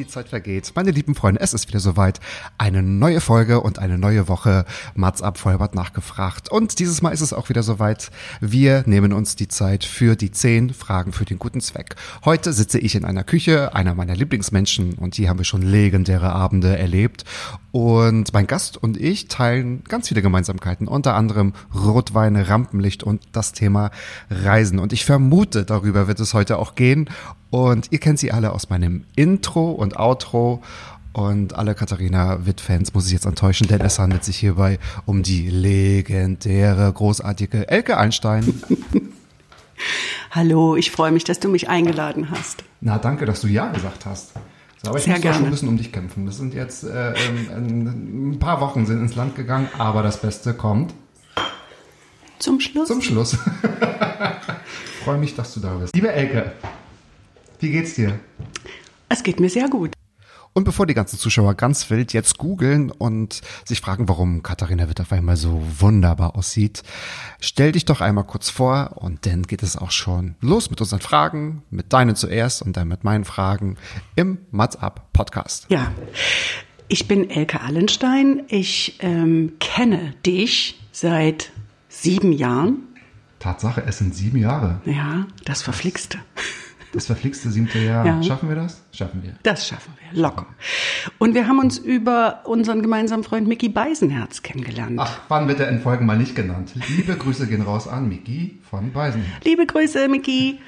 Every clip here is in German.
Die Zeit vergeht. Meine lieben Freunde, es ist wieder soweit. Eine neue Folge und eine neue Woche. Mats ab, Vollbart nachgefragt. Und dieses Mal ist es auch wieder soweit. Wir nehmen uns die Zeit für die zehn Fragen für den guten Zweck. Heute sitze ich in einer Küche, einer meiner Lieblingsmenschen, und hier haben wir schon legendäre Abende erlebt. Und mein Gast und ich teilen ganz viele Gemeinsamkeiten, unter anderem Rotwein, Rampenlicht und das Thema Reisen. Und ich vermute, darüber wird es heute auch gehen. Und ihr kennt sie alle aus meinem Intro und Outro. Und alle Katharina Witt-Fans muss ich jetzt enttäuschen, denn es handelt sich hierbei um die legendäre, großartige Elke Einstein. Hallo, ich freue mich, dass du mich eingeladen hast. Na, danke, dass du Ja gesagt hast. Aber ich Sehr muss doch schon gerne. ein bisschen um dich kämpfen. Das sind jetzt äh, ähm, ein paar Wochen sind ins Land gegangen, aber das Beste kommt Zum Schluss. zum Schluss. Freue mich, dass du da bist. Liebe Elke, wie geht's dir? es geht mir sehr gut. Und bevor die ganzen Zuschauer ganz wild jetzt googeln und sich fragen, warum Katharina Witt auf einmal so wunderbar aussieht, stell dich doch einmal kurz vor und dann geht es auch schon los mit unseren Fragen, mit deinen zuerst und dann mit meinen Fragen im Mats Up Podcast. Ja, ich bin Elke Allenstein. Ich ähm, kenne dich seit sieben Jahren. Tatsache, es sind sieben Jahre. Ja, das Verflixte. Das verflixte siebte Jahr. Ja. Schaffen wir das? Schaffen wir. Das schaffen wir, locker. Und wir haben uns über unseren gemeinsamen Freund Mickey Beisenherz kennengelernt. Ach, wann wird er in Folgen mal nicht genannt? Liebe Grüße gehen raus an Miki von Beisen. Liebe Grüße, Mickey.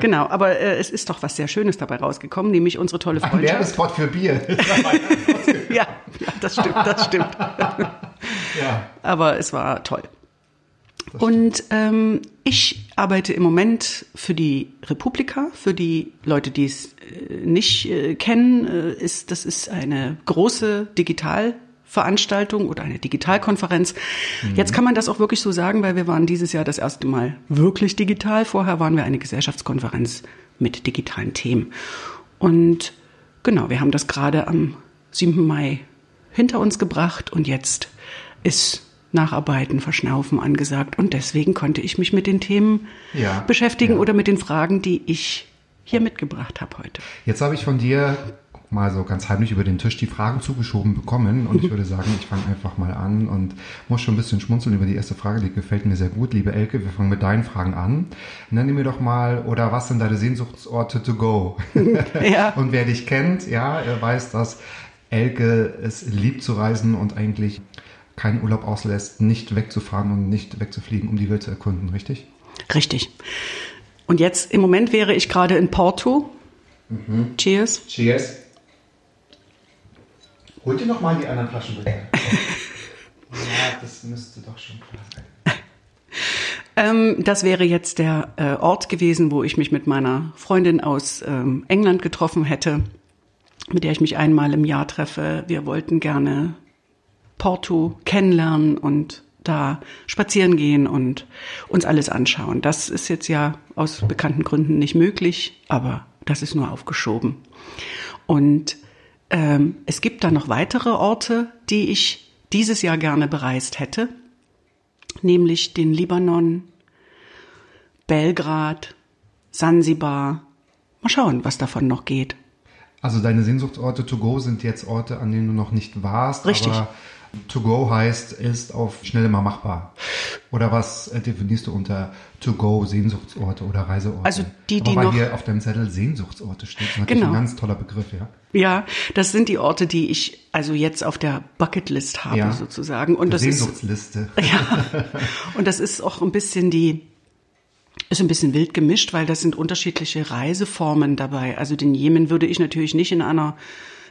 genau, aber äh, es ist doch was sehr Schönes dabei rausgekommen, nämlich unsere tolle Ein Freundschaft. Werbespot für Bier. Ja, ja, das stimmt, das stimmt. ja. aber es war toll. Und ähm, ich arbeite im Moment für die Republika. Für die Leute, die es äh, nicht äh, kennen, äh, ist das ist eine große Digitalveranstaltung oder eine Digitalkonferenz. Jetzt kann man das auch wirklich so sagen, weil wir waren dieses Jahr das erste Mal wirklich digital. Vorher waren wir eine Gesellschaftskonferenz mit digitalen Themen. Und genau, wir haben das gerade am 7. Mai hinter uns gebracht und jetzt ist Nacharbeiten, Verschnaufen angesagt und deswegen konnte ich mich mit den Themen Ja, beschäftigen ja. oder mit den Fragen, die ich hier mitgebracht habe heute. Jetzt habe ich von dir mal so ganz heimlich über den Tisch die Fragen zugeschoben bekommen und ich würde sagen, ich fange einfach mal an und muss schon ein bisschen schmunzeln über die erste Frage, die gefällt mir sehr gut. Liebe Elke, wir fangen mit deinen Fragen an. Nenne mir doch mal, oder was sind deine Sehnsuchtsorte to go? Ja. Und wer dich kennt, ja, er weiß, dass Elke es liebt zu reisen und eigentlich keinen Urlaub auslässt, nicht wegzufahren und nicht wegzufliegen, um die Welt zu erkunden, richtig? Richtig. Und jetzt im Moment wäre ich gerade in Porto. Cheers. Cheers. Holt dir noch mal die anderen Flaschen bitte. ja, das müsste doch schon klar sein. Ähm, das wäre jetzt der äh, Ort gewesen, wo ich mich mit meiner Freundin aus ähm, England getroffen hätte, mit der ich mich einmal im Jahr treffe. Wir wollten gerne Porto kennenlernen und da spazieren gehen und uns alles anschauen. Das ist jetzt ja aus bekannten Gründen nicht möglich, aber das ist nur aufgeschoben. Und ähm, es gibt da noch weitere Orte, die ich dieses Jahr gerne bereist hätte, nämlich den Libanon, Belgrad, Sansibar. Mal schauen, was davon noch geht. Also deine Sehnsuchtsorte to go sind jetzt Orte, an denen du noch nicht warst. Richtig. Aber to go heißt, ist auf schnell mal machbar. Oder was äh, definierst du unter to go Sehnsuchtsorte oder Reiseorte? Also die, Aber die weil noch- hier auf deinem Zettel Sehnsuchtsorte steht, ist natürlich Genau. ein ganz toller Begriff, ja. Ja, das sind die Orte, die ich also jetzt auf der Bucketlist habe Ja. sozusagen. Und das ist Sehnsuchtsliste. ja, und das ist auch ein bisschen die ist ein bisschen wild gemischt, weil das sind unterschiedliche Reiseformen dabei. Also den Jemen würde ich natürlich nicht in einer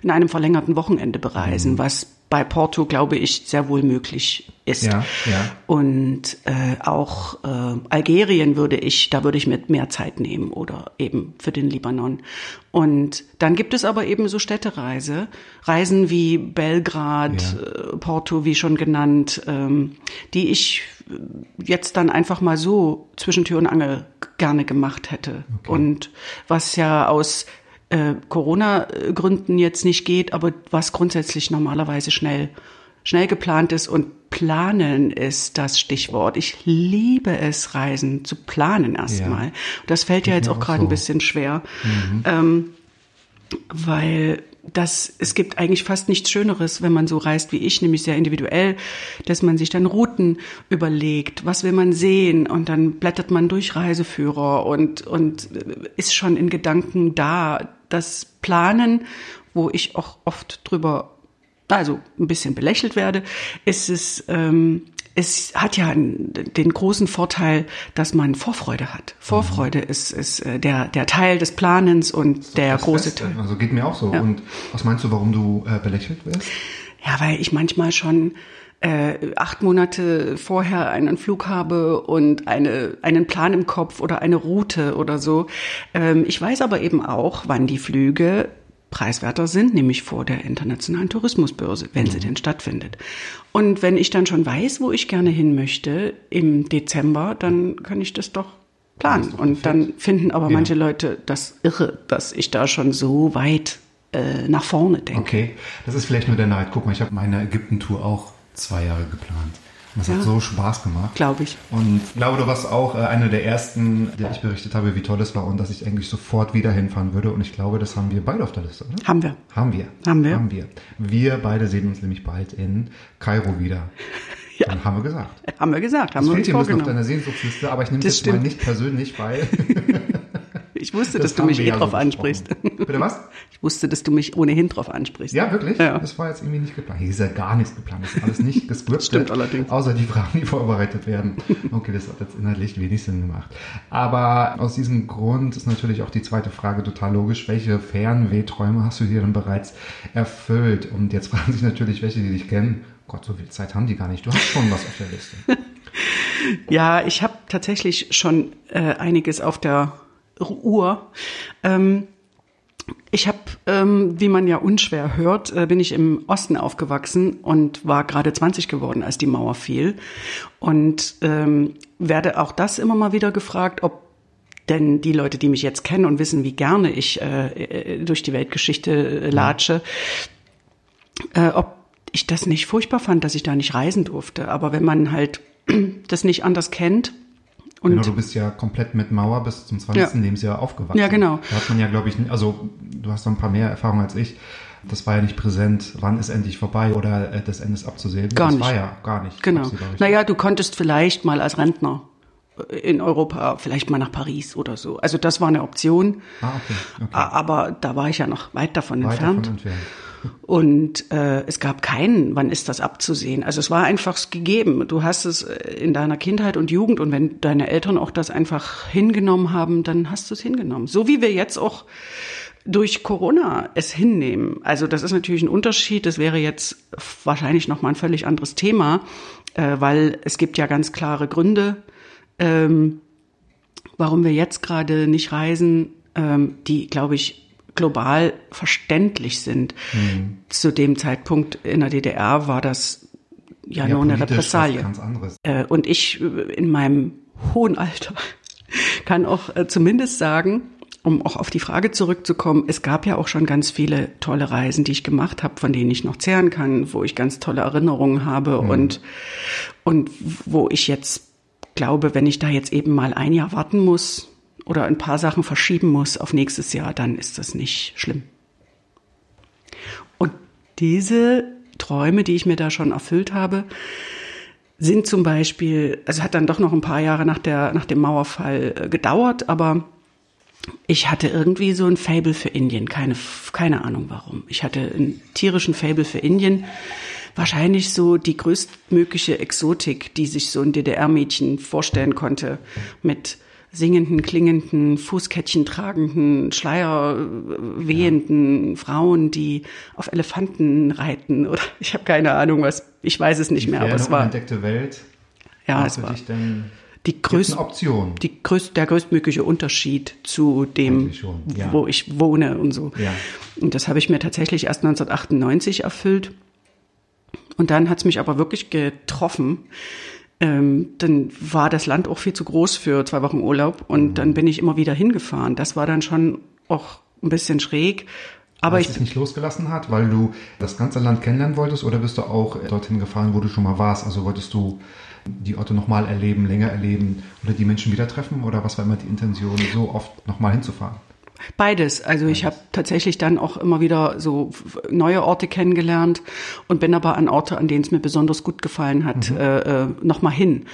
in einem verlängerten Wochenende bereisen, was bei Porto, glaube ich, sehr wohl möglich ist. Ja, ja. Und äh, auch äh, Algerien würde ich, da würde ich mit mehr Zeit nehmen oder eben für den Libanon. Und dann gibt es aber eben so Städtereise, Reisen wie Belgrad, Ja. äh, Porto, wie schon genannt, ähm, die ich jetzt dann einfach mal so zwischen Tür und Angel gerne gemacht hätte. Und was ja aus äh, Corona-Gründen jetzt nicht geht, aber was grundsätzlich normalerweise schnell, schnell geplant ist und planen ist das Stichwort. Ich liebe es, Reisen zu planen erstmal. Das fällt ja jetzt auch gerade so. ein bisschen schwer. Ähm, weil das, es gibt eigentlich fast nichts Schöneres, wenn man so reist wie ich, nämlich sehr individuell, dass man sich dann Routen überlegt, was will man sehen und dann blättert man durch Reiseführer und, und ist schon in Gedanken da. Das Planen, wo ich auch oft drüber, also ein bisschen belächelt werde, ist es, ähm, es hat ja den großen Vorteil, dass man Vorfreude hat. Vorfreude ist, ist äh, der, der Teil des Planens und der Das große Beste. Teil. Also geht mir auch so. Ja. Und was meinst du, warum du äh, belächelt wirst? Ja, weil ich manchmal schon äh, acht Monate vorher einen Flug habe und eine, einen Plan im Kopf oder eine Route oder so. Ähm, ich weiß aber eben auch, wann die Flüge preiswerter sind, nämlich vor der internationalen Tourismusbörse, wenn sie denn stattfindet. Und wenn ich dann schon weiß, wo ich gerne hin möchte im Dezember, dann kann ich das doch planen. Und dann finden aber manche Leute das irre, dass ich da schon so weit äh, nach vorne denke. Okay, das ist vielleicht nur der Neid. Guck mal, ich habe meine Ägypten-Tour auch zwei Jahre geplant. Und das Ja. hat so Spaß gemacht. Glaube ich. Und ich glaube, du warst auch äh, eine der ersten, der ich berichtet habe, wie toll es war und dass ich eigentlich sofort wieder hinfahren würde. Und ich glaube, das haben wir beide auf der Liste, oder? Haben wir. Haben wir. Haben wir. Haben wir. Wir beide sehen uns nämlich bald in Kairo wieder. Ja. Dann haben wir gesagt. Haben wir gesagt, haben Das wir fehlt hier ein bisschen auf deiner Sehnsuchtsliste, aber ich nehme Das das mal nicht persönlich, weil Ich wusste, das dass du mich eh ja drauf so ansprichst. Bitte was? Ich wusste, dass du mich ohnehin drauf ansprichst. Ja, wirklich? Ja. Das war jetzt irgendwie nicht geplant. Hier ist ja gar nichts geplant. Das ist alles nicht gescriptet. Stimmt allerdings. Außer die Fragen, die vorbereitet werden. Okay, das hat jetzt inhaltlich wenig Sinn gemacht. Aber aus diesem Grund ist natürlich auch die zweite Frage total logisch. Welche Fernwehträume hast du dir denn bereits erfüllt? Und jetzt fragen sich natürlich welche, die dich kennen. Gott, so viel Zeit haben die gar nicht. Du hast schon was auf der Liste. Ja, ich habe tatsächlich schon äh, einiges auf der Uhr. Ähm, ich habe, ähm, wie man ja unschwer hört, äh, bin ich im Osten aufgewachsen und war gerade 20 geworden, als die Mauer fiel. Und ähm, werde auch das immer mal wieder gefragt, ob denn die Leute, die mich jetzt kennen und wissen, wie gerne ich äh, äh, durch die Weltgeschichte äh, latsche, äh, ob ich das nicht furchtbar fand, dass ich da nicht reisen durfte. Aber wenn man halt das nicht anders kennt und Genau, du bist ja komplett mit Mauer bis zum 20. Ja. Lebensjahr aufgewachsen. Ja, genau. Da hat man ja, glaube ich, nicht- also du hast da ein paar mehr Erfahrungen als ich. Das war ja nicht präsent, wann ist endlich vorbei oder äh, das Ende ist abzusehen. Gar das nicht. war ja gar nicht. Genau. richtig? Naja, du konntest vielleicht mal als Rentner in Europa, vielleicht mal nach Paris oder so. Also das war eine Option. Ah, okay. okay. Aber da war ich ja noch weit davon Weit entfernt. davon entfernt. Und äh, es gab keinen, wann ist das abzusehen. Also es war einfach gegeben. Du hast es äh, in deiner Kindheit und Jugend und wenn deine Eltern auch das einfach hingenommen haben, dann hast du es hingenommen. So wie wir jetzt auch durch Corona es hinnehmen. Also das ist natürlich ein Unterschied. Das wäre jetzt wahrscheinlich noch mal ein völlig anderes Thema, äh, weil es gibt ja ganz klare Gründe, ähm, warum wir jetzt gerade nicht reisen, ähm, die, glaube ich, global verständlich sind. Mhm. Zu dem Zeitpunkt in der DDR war das ja, Ja, nur eine Repressalie. Äh, und ich äh, in meinem hohen Alter kann auch äh, zumindest sagen, um auch auf die Frage zurückzukommen, es gab ja auch schon ganz viele tolle Reisen, die ich gemacht habe, von denen ich noch zehren kann, wo ich ganz tolle Erinnerungen habe und, und wo ich jetzt glaube, wenn ich da jetzt eben mal ein Jahr warten muss oder ein paar Sachen verschieben muss auf nächstes Jahr, dann ist das nicht schlimm. Und diese Träume, die ich mir da schon erfüllt habe, sind zum Beispiel, also hat dann doch noch ein paar Jahre nach, der, nach dem Mauerfall äh, gedauert, aber ich hatte irgendwie so ein Fable für Indien, keine, keine Ahnung warum. Ich hatte einen tierischen Fable für Indien. Wahrscheinlich so die größtmögliche Exotik, die sich so ein DDR-Mädchen vorstellen konnte, mit singenden, klingenden, Fußkettchen tragenden, Schleier äh, wehenden ja. Frauen, die auf Elefanten reiten oder ich habe keine Ahnung was, ich weiß es nicht die mehr, aber es war entdeckte Welt. Ja, es war die größte Option. Die größte, der größtmögliche Unterschied zu dem, ja. wo ich wohne und so. Ja. Und das habe ich mir tatsächlich erst 1998 erfüllt. Und dann hat es mich aber wirklich getroffen. Ähm, dann war das Land auch viel zu groß für zwei Wochen Urlaub und mhm. dann bin ich immer wieder hingefahren. Das war dann schon auch ein bisschen schräg. Aber ich es nicht losgelassen hat, weil du das ganze Land kennenlernen wolltest oder bist du auch dorthin gefahren, wo du schon mal warst? Also wolltest du die Orte nochmal erleben, länger erleben oder die Menschen wieder treffen oder was war immer die Intention, so oft nochmal hinzufahren? Beides. Also ich habe tatsächlich dann auch immer wieder so neue Orte kennengelernt und bin aber an Orte, an denen es mir besonders gut gefallen hat, mhm. äh, äh nochmal hin.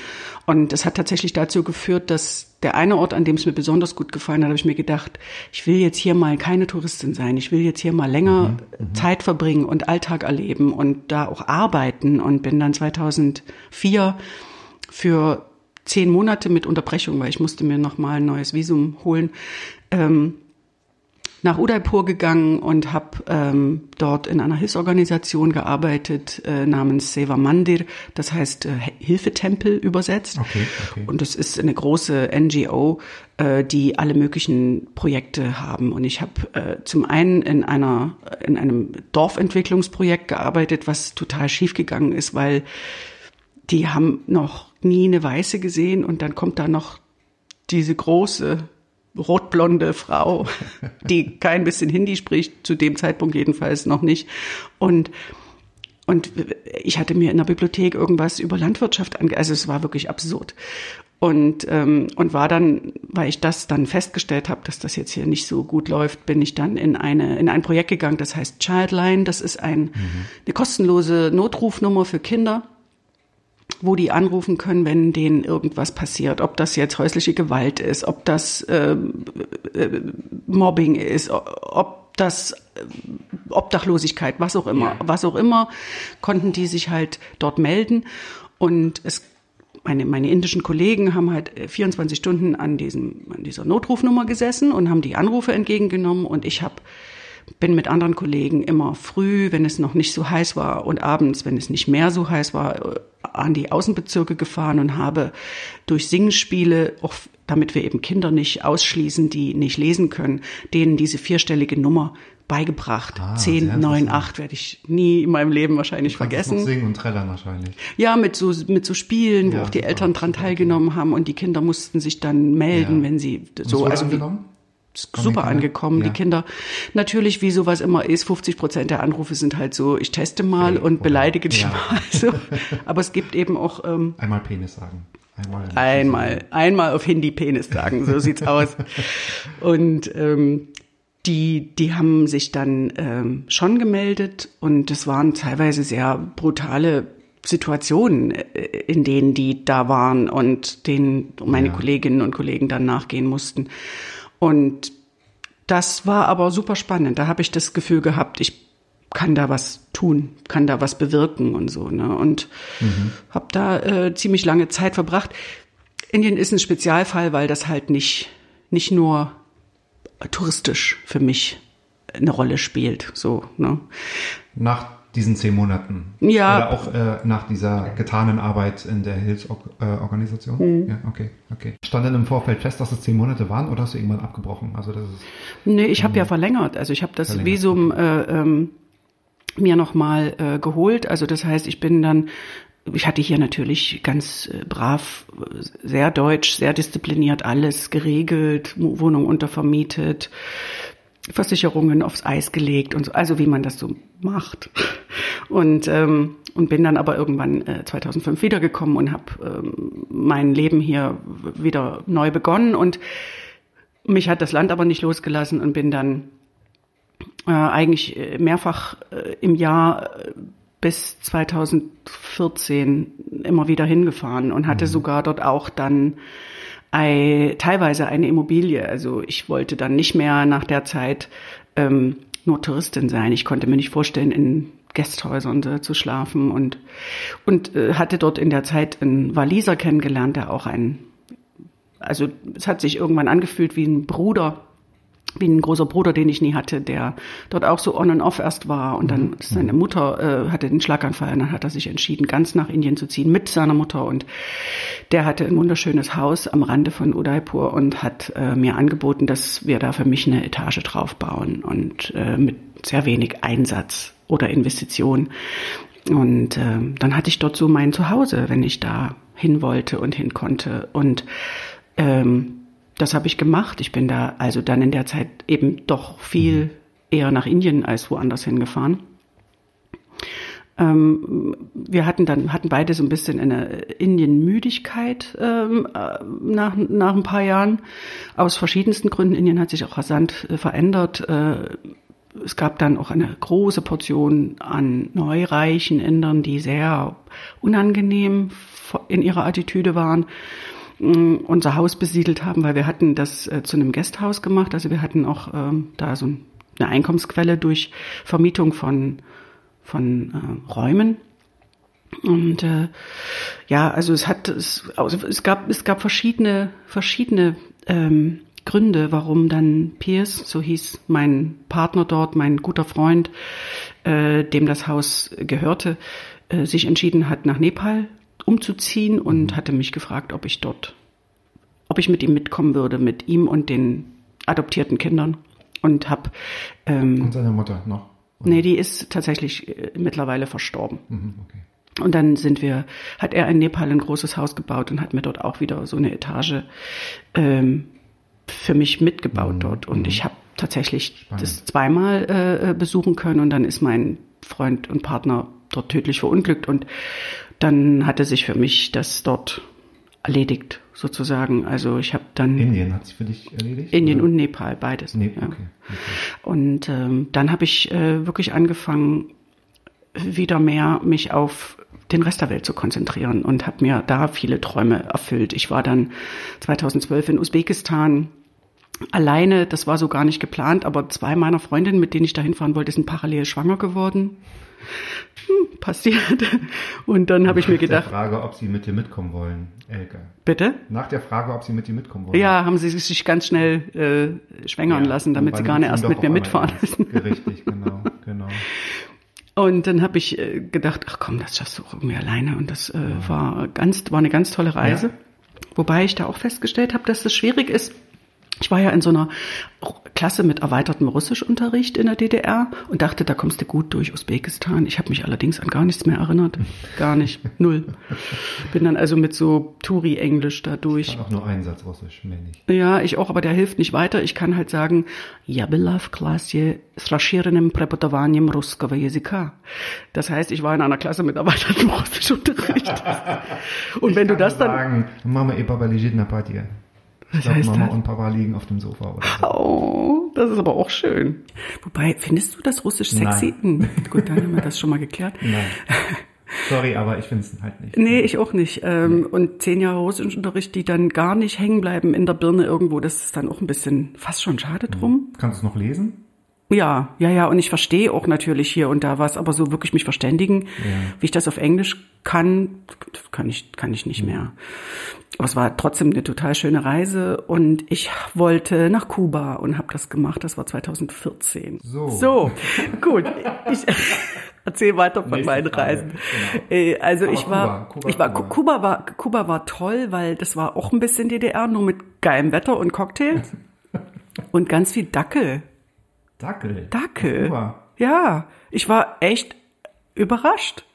Und das hat tatsächlich dazu geführt, dass der eine Ort, an dem es mir besonders gut gefallen hat, habe ich mir gedacht, ich will jetzt hier mal keine Touristin sein. Ich will jetzt hier mal länger mhm. mhm. Zeit verbringen und Alltag erleben und da auch arbeiten und bin dann 2004 für zehn Monate mit Unterbrechung, weil ich musste mir noch mal ein neues Visum holen, ähm, nach Udaipur gegangen und habe ähm, dort in einer Hilfsorganisation gearbeitet äh, namens Seva Mandir, das heißt äh, Hilfetempel übersetzt. Okay, okay. Und das ist eine große NGO, äh, die alle möglichen Projekte haben. Und ich habe äh, zum einen in einer in einem Dorfentwicklungsprojekt gearbeitet, was total schiefgegangen ist, weil die haben noch nie eine Weiße gesehen und dann kommt da noch diese große rotblonde Frau, die kein bisschen Hindi spricht, zu dem Zeitpunkt jedenfalls noch nicht. Und und ich hatte mir in der Bibliothek irgendwas über Landwirtschaft ange, also es war wirklich absurd. Und ähm, und war dann, weil ich das dann festgestellt habe, dass das jetzt hier nicht so gut läuft, bin ich dann in eine in ein Projekt gegangen, das heißt Childline. Das ist ein mhm. eine kostenlose Notrufnummer für Kinder wo die anrufen können, wenn denen irgendwas passiert. Ob das jetzt häusliche Gewalt ist, ob das äh, äh, Mobbing ist, ob das äh, Obdachlosigkeit, was auch immer, was auch immer, konnten die sich halt dort melden. Und es meine, meine indischen Kollegen haben halt 24 Stunden an, diesem, an dieser Notrufnummer gesessen und haben die Anrufe entgegengenommen und ich habe bin mit anderen Kollegen immer früh, wenn es noch nicht so heiß war und abends, wenn es nicht mehr so heiß war, an die Außenbezirke gefahren und habe durch Singspiele, auch damit wir eben Kinder nicht ausschließen, die nicht lesen können, denen diese vierstellige Nummer beigebracht. Ah, 10, 9, 8 werde ich nie in meinem Leben wahrscheinlich vergessen. Noch singen und trällern wahrscheinlich. Ja, mit so, mit so Spielen, ja, wo auch die Eltern dran teilgenommen haben und die Kinder mussten sich dann melden, ja. wenn sie so, also wie, super angekommen, ja. die Kinder. Natürlich, wie sowas immer ist, 50 Prozent der Anrufe sind halt so, ich teste mal und beleidige dich ja. mal. So. Aber es gibt eben auch... Ähm, einmal Penis sagen. Einmal, einmal, einmal auf Hindi Penis sagen, so sieht's aus. Und ähm, die, die haben sich dann ähm, schon gemeldet und es waren teilweise sehr brutale Situationen, äh, in denen die da waren und denen meine ja. Kolleginnen und Kollegen dann nachgehen mussten. Und das war aber super spannend. Da habe ich das Gefühl gehabt, ich kann da was tun, kann da was bewirken und so. Ne? Und mhm. habe da äh, ziemlich lange Zeit verbracht. Indien ist ein Spezialfall, weil das halt nicht, nicht nur touristisch für mich eine Rolle spielt. So, ne? Nach diesen zehn Monaten. Ja. Oder auch äh, nach dieser getanen Arbeit in der Hilfsorganisation. Mhm. Ja, okay, okay. Stand denn im Vorfeld fest, dass es zehn Monate waren oder hast du irgendwann abgebrochen? Also das ist. Nee, ich habe ja verlängert. Also ich habe das verlängert. Visum äh, ähm, mir nochmal äh, geholt. Also das heißt, ich bin dann ich hatte hier natürlich ganz äh, brav, sehr deutsch, sehr diszipliniert alles geregelt, Wohnung untervermietet, Versicherungen aufs Eis gelegt und so, also wie man das so macht. Und, ähm, und bin dann aber irgendwann äh, 2005 wiedergekommen und habe ähm, mein Leben hier wieder neu begonnen. Und mich hat das Land aber nicht losgelassen und bin dann äh, eigentlich äh, mehrfach äh, im Jahr äh, bis 2014 immer wieder hingefahren und hatte mhm. sogar dort auch dann teilweise eine Immobilie. Also ich wollte dann nicht mehr nach der Zeit ähm, nur Touristin sein. Ich konnte mir nicht vorstellen, in Gästhäusern äh, zu schlafen und und äh, hatte dort in der Zeit einen Waliser kennengelernt, der auch ein also es hat sich irgendwann angefühlt wie ein Bruder, wie ein großer Bruder, den ich nie hatte, der dort auch so on and off erst war. Und dann seine Mutter äh, hatte den Schlaganfall und dann hat er sich entschieden, ganz nach Indien zu ziehen mit seiner Mutter. Und der hatte ein wunderschönes Haus am Rande von Udaipur und hat äh, mir angeboten, dass wir da für mich eine Etage drauf bauen und äh, mit sehr wenig Einsatz oder Investition. Und äh, dann hatte ich dort so mein Zuhause, wenn ich da hin wollte und hin konnte. Und ähm, das habe ich gemacht. Ich bin da also dann in der Zeit eben doch viel eher nach Indien als woanders hingefahren. Ähm, wir hatten dann hatten beide so ein bisschen eine Indienmüdigkeit ähm, äh, nach nach ein paar Jahren aus verschiedensten Gründen. Indien hat sich auch rasant äh, verändert. Äh, es gab dann auch eine große Portion an neureichen Indern, die sehr unangenehm in ihrer Attitüde waren unser Haus besiedelt haben, weil wir hatten das äh, zu einem Gasthaus gemacht. Also wir hatten auch ähm, da so eine Einkommensquelle durch Vermietung von, von äh, Räumen. Und äh, ja, also es hat es, also es gab es gab verschiedene verschiedene ähm, Gründe, warum dann Pierce, so hieß mein Partner dort, mein guter Freund, äh, dem das Haus gehörte, äh, sich entschieden hat, nach Nepal umzuziehen und hatte mich gefragt, ob ich dort, ob ich mit ihm mitkommen würde, mit ihm und den adoptierten Kindern. Und hab ähm, Und seine Mutter noch? Nee, die ist tatsächlich äh, mittlerweile verstorben. Mhm, okay. Und dann sind wir, hat er in Nepal ein großes Haus gebaut und hat mir dort auch wieder so eine Etage ähm, für mich mitgebaut dort. Und ich habe tatsächlich das zweimal äh, besuchen können und dann ist mein Freund und Partner dort tödlich verunglückt und dann hatte sich für mich das dort erledigt sozusagen. Also ich habe dann Indien hat sich für dich erledigt? Indien oder? und Nepal beides. Nee, ja. okay. okay. Und ähm, dann habe ich äh, wirklich angefangen, wieder mehr mich auf den Rest der Welt zu konzentrieren und habe mir da viele Träume erfüllt. Ich war dann 2012 in Usbekistan alleine, das war so gar nicht geplant, aber zwei meiner Freundinnen, mit denen ich da hinfahren wollte, sind parallel schwanger geworden. Hm, passiert. Und dann habe ich mir Nach der gedacht, Frage, ob sie mit dir mitkommen wollen, Elke. bitte? Nach der Frage, ob sie mit dir mitkommen wollen. Ja, haben sie sich ganz schnell äh, schwängern Ja, lassen, damit sie gar nicht erst mit mir mitfahren müssen. Richtig, genau, genau. Und dann habe ich äh, gedacht, ach komm, das schaffst du auch irgendwie alleine. Und das äh, war ganz, war eine ganz tolle Reise. Ja. Wobei ich da auch festgestellt habe, dass das schwierig ist. Ich war ja in so einer Klasse mit erweitertem Russischunterricht in der DDR und dachte, da kommst du gut durch Usbekistan. Ich habe mich allerdings an gar nichts mehr erinnert. Gar nicht. Null. Bin dann also mit so Touri-Englisch da durch. Ich kann auch nur einen Satz Russisch, mehr nicht. Ja, ich auch, aber der hilft nicht weiter. Ich kann halt sagen, я была в классе с расширенным преподаванием русского языка. Das heißt, ich war in einer Klasse mit erweitertem Russischunterricht. Und wenn du das dann, Sagen, Mama и папа лежит на патия. Ich Was glaub, heißt Mama das? und Papa liegen auf dem Sofa oder so. oh, das ist aber auch schön. Wobei, findest du das Russisch sexy? Hm, Gut, dann haben wir das schon mal geklärt. Nein. Sorry, aber ich finde es halt nicht. Nee, ich auch nicht. Ähm, Und zehn Jahre Russischunterricht, die dann gar nicht hängen bleiben in der Birne irgendwo, das ist dann auch ein bisschen fast schon schade drum. Kannst du es noch lesen? Ja, ja, ja, und ich verstehe auch natürlich hier und da was, aber so wirklich mich verständigen, wie ich das auf Englisch kann, kann ich, kann ich nicht mehr. Aber es war trotzdem eine total schöne Reise und ich wollte nach Kuba und habe das gemacht. Das war 2014. So. So, gut. Ich erzähle weiter von Nächste meinen Reisen. genau. Äh, Also Aber ich war, Kuba, Kuba, ich war, Kuba. Kuba war, Kuba war toll, weil das war auch ein bisschen DDR, nur mit geilem Wetter und Cocktails und ganz viel Dackel. Dackel. Dackel. Ja, ich war echt überrascht.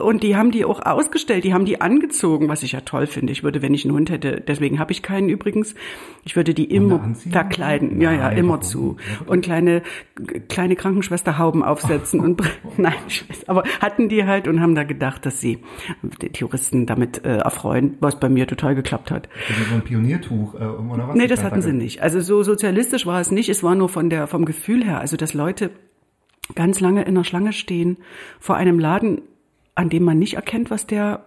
Und die haben die auch ausgestellt, die haben die angezogen, was ich ja toll finde. Ich würde, wenn ich einen Hund hätte, deswegen habe ich keinen übrigens, ich würde die immer verkleiden. Ja, ja, immer zu. Und kleine, kleine Krankenschwesterhauben aufsetzen und, nein, ich weiß, aber hatten die halt und haben da gedacht, dass sie die Touristen damit äh, erfreuen, was bei mir total geklappt hat. Also so ein Pioniertuch äh, oder was? Nee, das hatten sie nicht. Also so sozialistisch war es nicht. Es war nur von der, vom Gefühl her. Also, dass Leute ganz lange in der Schlange stehen vor einem Laden, an dem man nicht erkennt, was der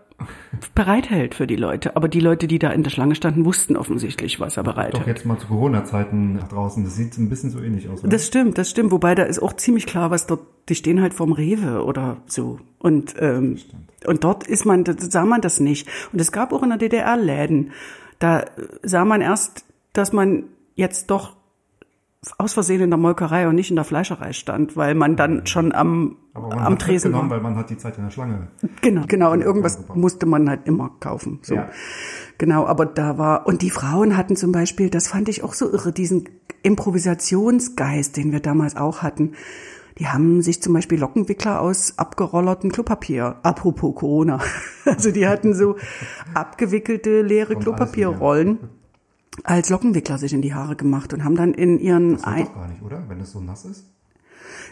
bereithält für die Leute. Aber die Leute, die da in der Schlange standen, wussten offensichtlich, was er Doch bereithält. jetzt mal zu Corona-Zeiten nach draußen. Das sieht ein bisschen so ähnlich aus. Oder? Das stimmt, das stimmt. Wobei da ist auch ziemlich klar, was dort, die stehen halt vorm Rewe oder so. Und, ähm, und dort ist man, da sah man das nicht. Und es gab auch in der DDR Läden. da sah man erst, dass man jetzt doch aus Versehen in der Molkerei und nicht in der Fleischerei stand, weil man dann schon am, am Tresen mitgenommen, war. weil man hat die Zeit in der Schlange. Genau, genau. Und irgendwas musste man halt immer kaufen. So. Ja. Genau, aber da war, und die Frauen hatten zum Beispiel, das fand ich auch so irre, diesen Improvisationsgeist, den wir damals auch hatten. Die haben sich zum Beispiel Lockenwickler aus abgerollertem Klopapier, apropos Corona. Also die hatten so abgewickelte leere Klopapierrollen als Lockenwickler sich in die Haare gemacht und haben dann in ihren Das doch gar nicht, oder? Wenn es so nass ist.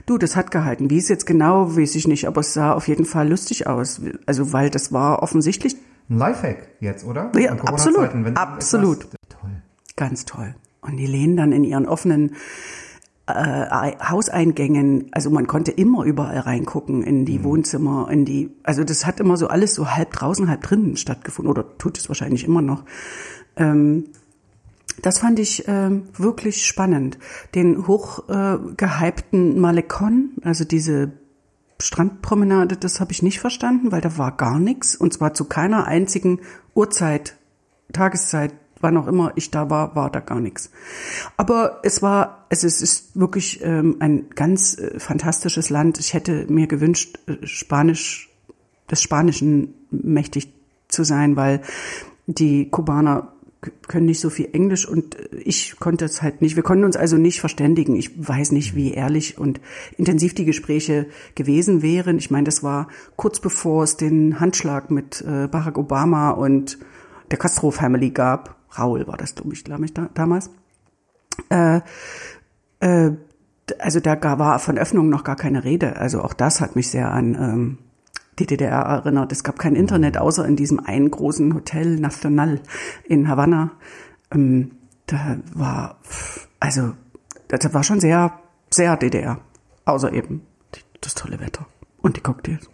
Du, das hat gehalten. Wie es jetzt genau, weiß ich nicht, aber es sah auf jeden Fall lustig aus. Also, weil das war offensichtlich Ein Lifehack jetzt, oder? Ja, absolut, absolut. Toll. ganz toll. Und die lehnen dann in ihren offenen äh, Hauseingängen, also man konnte immer überall reingucken, in die Wohnzimmer, in die, also das hat immer so alles so halb draußen, halb drinnen stattgefunden oder tut es wahrscheinlich immer noch. Ähm, das fand ich ähm, wirklich spannend. Den hoch äh, Malekon, also diese Strandpromenade, das habe ich nicht verstanden, weil da war gar nichts und zwar zu keiner einzigen Uhrzeit, Tageszeit, wann auch immer ich da war, war da gar nichts. Aber es war, also es ist wirklich ähm, ein ganz äh, fantastisches Land. Ich hätte mir gewünscht, äh, Spanisch, des Spanischen mächtig zu sein, weil die Kubaner können nicht so viel Englisch und äh, ich konnte es halt nicht. Wir konnten uns also nicht verständigen. Ich weiß nicht, wie ehrlich und intensiv die Gespräche gewesen wären. Ich meine, das war kurz bevor es den Handschlag mit äh, Barack Obama und der Castro Family gab. Raul war das, glaube ich, glaube ich, da, damals. Äh, äh, also da war von Öffnung noch gar keine Rede. Also auch das hat mich sehr an ähm, die DDR erinnert. Es gab kein Internet, außer in diesem einen großen Hotel Nacional in Havanna. Ähm, da war, also, das war schon sehr, sehr DDR. Außer eben die, das tolle Wetter und die Cocktails.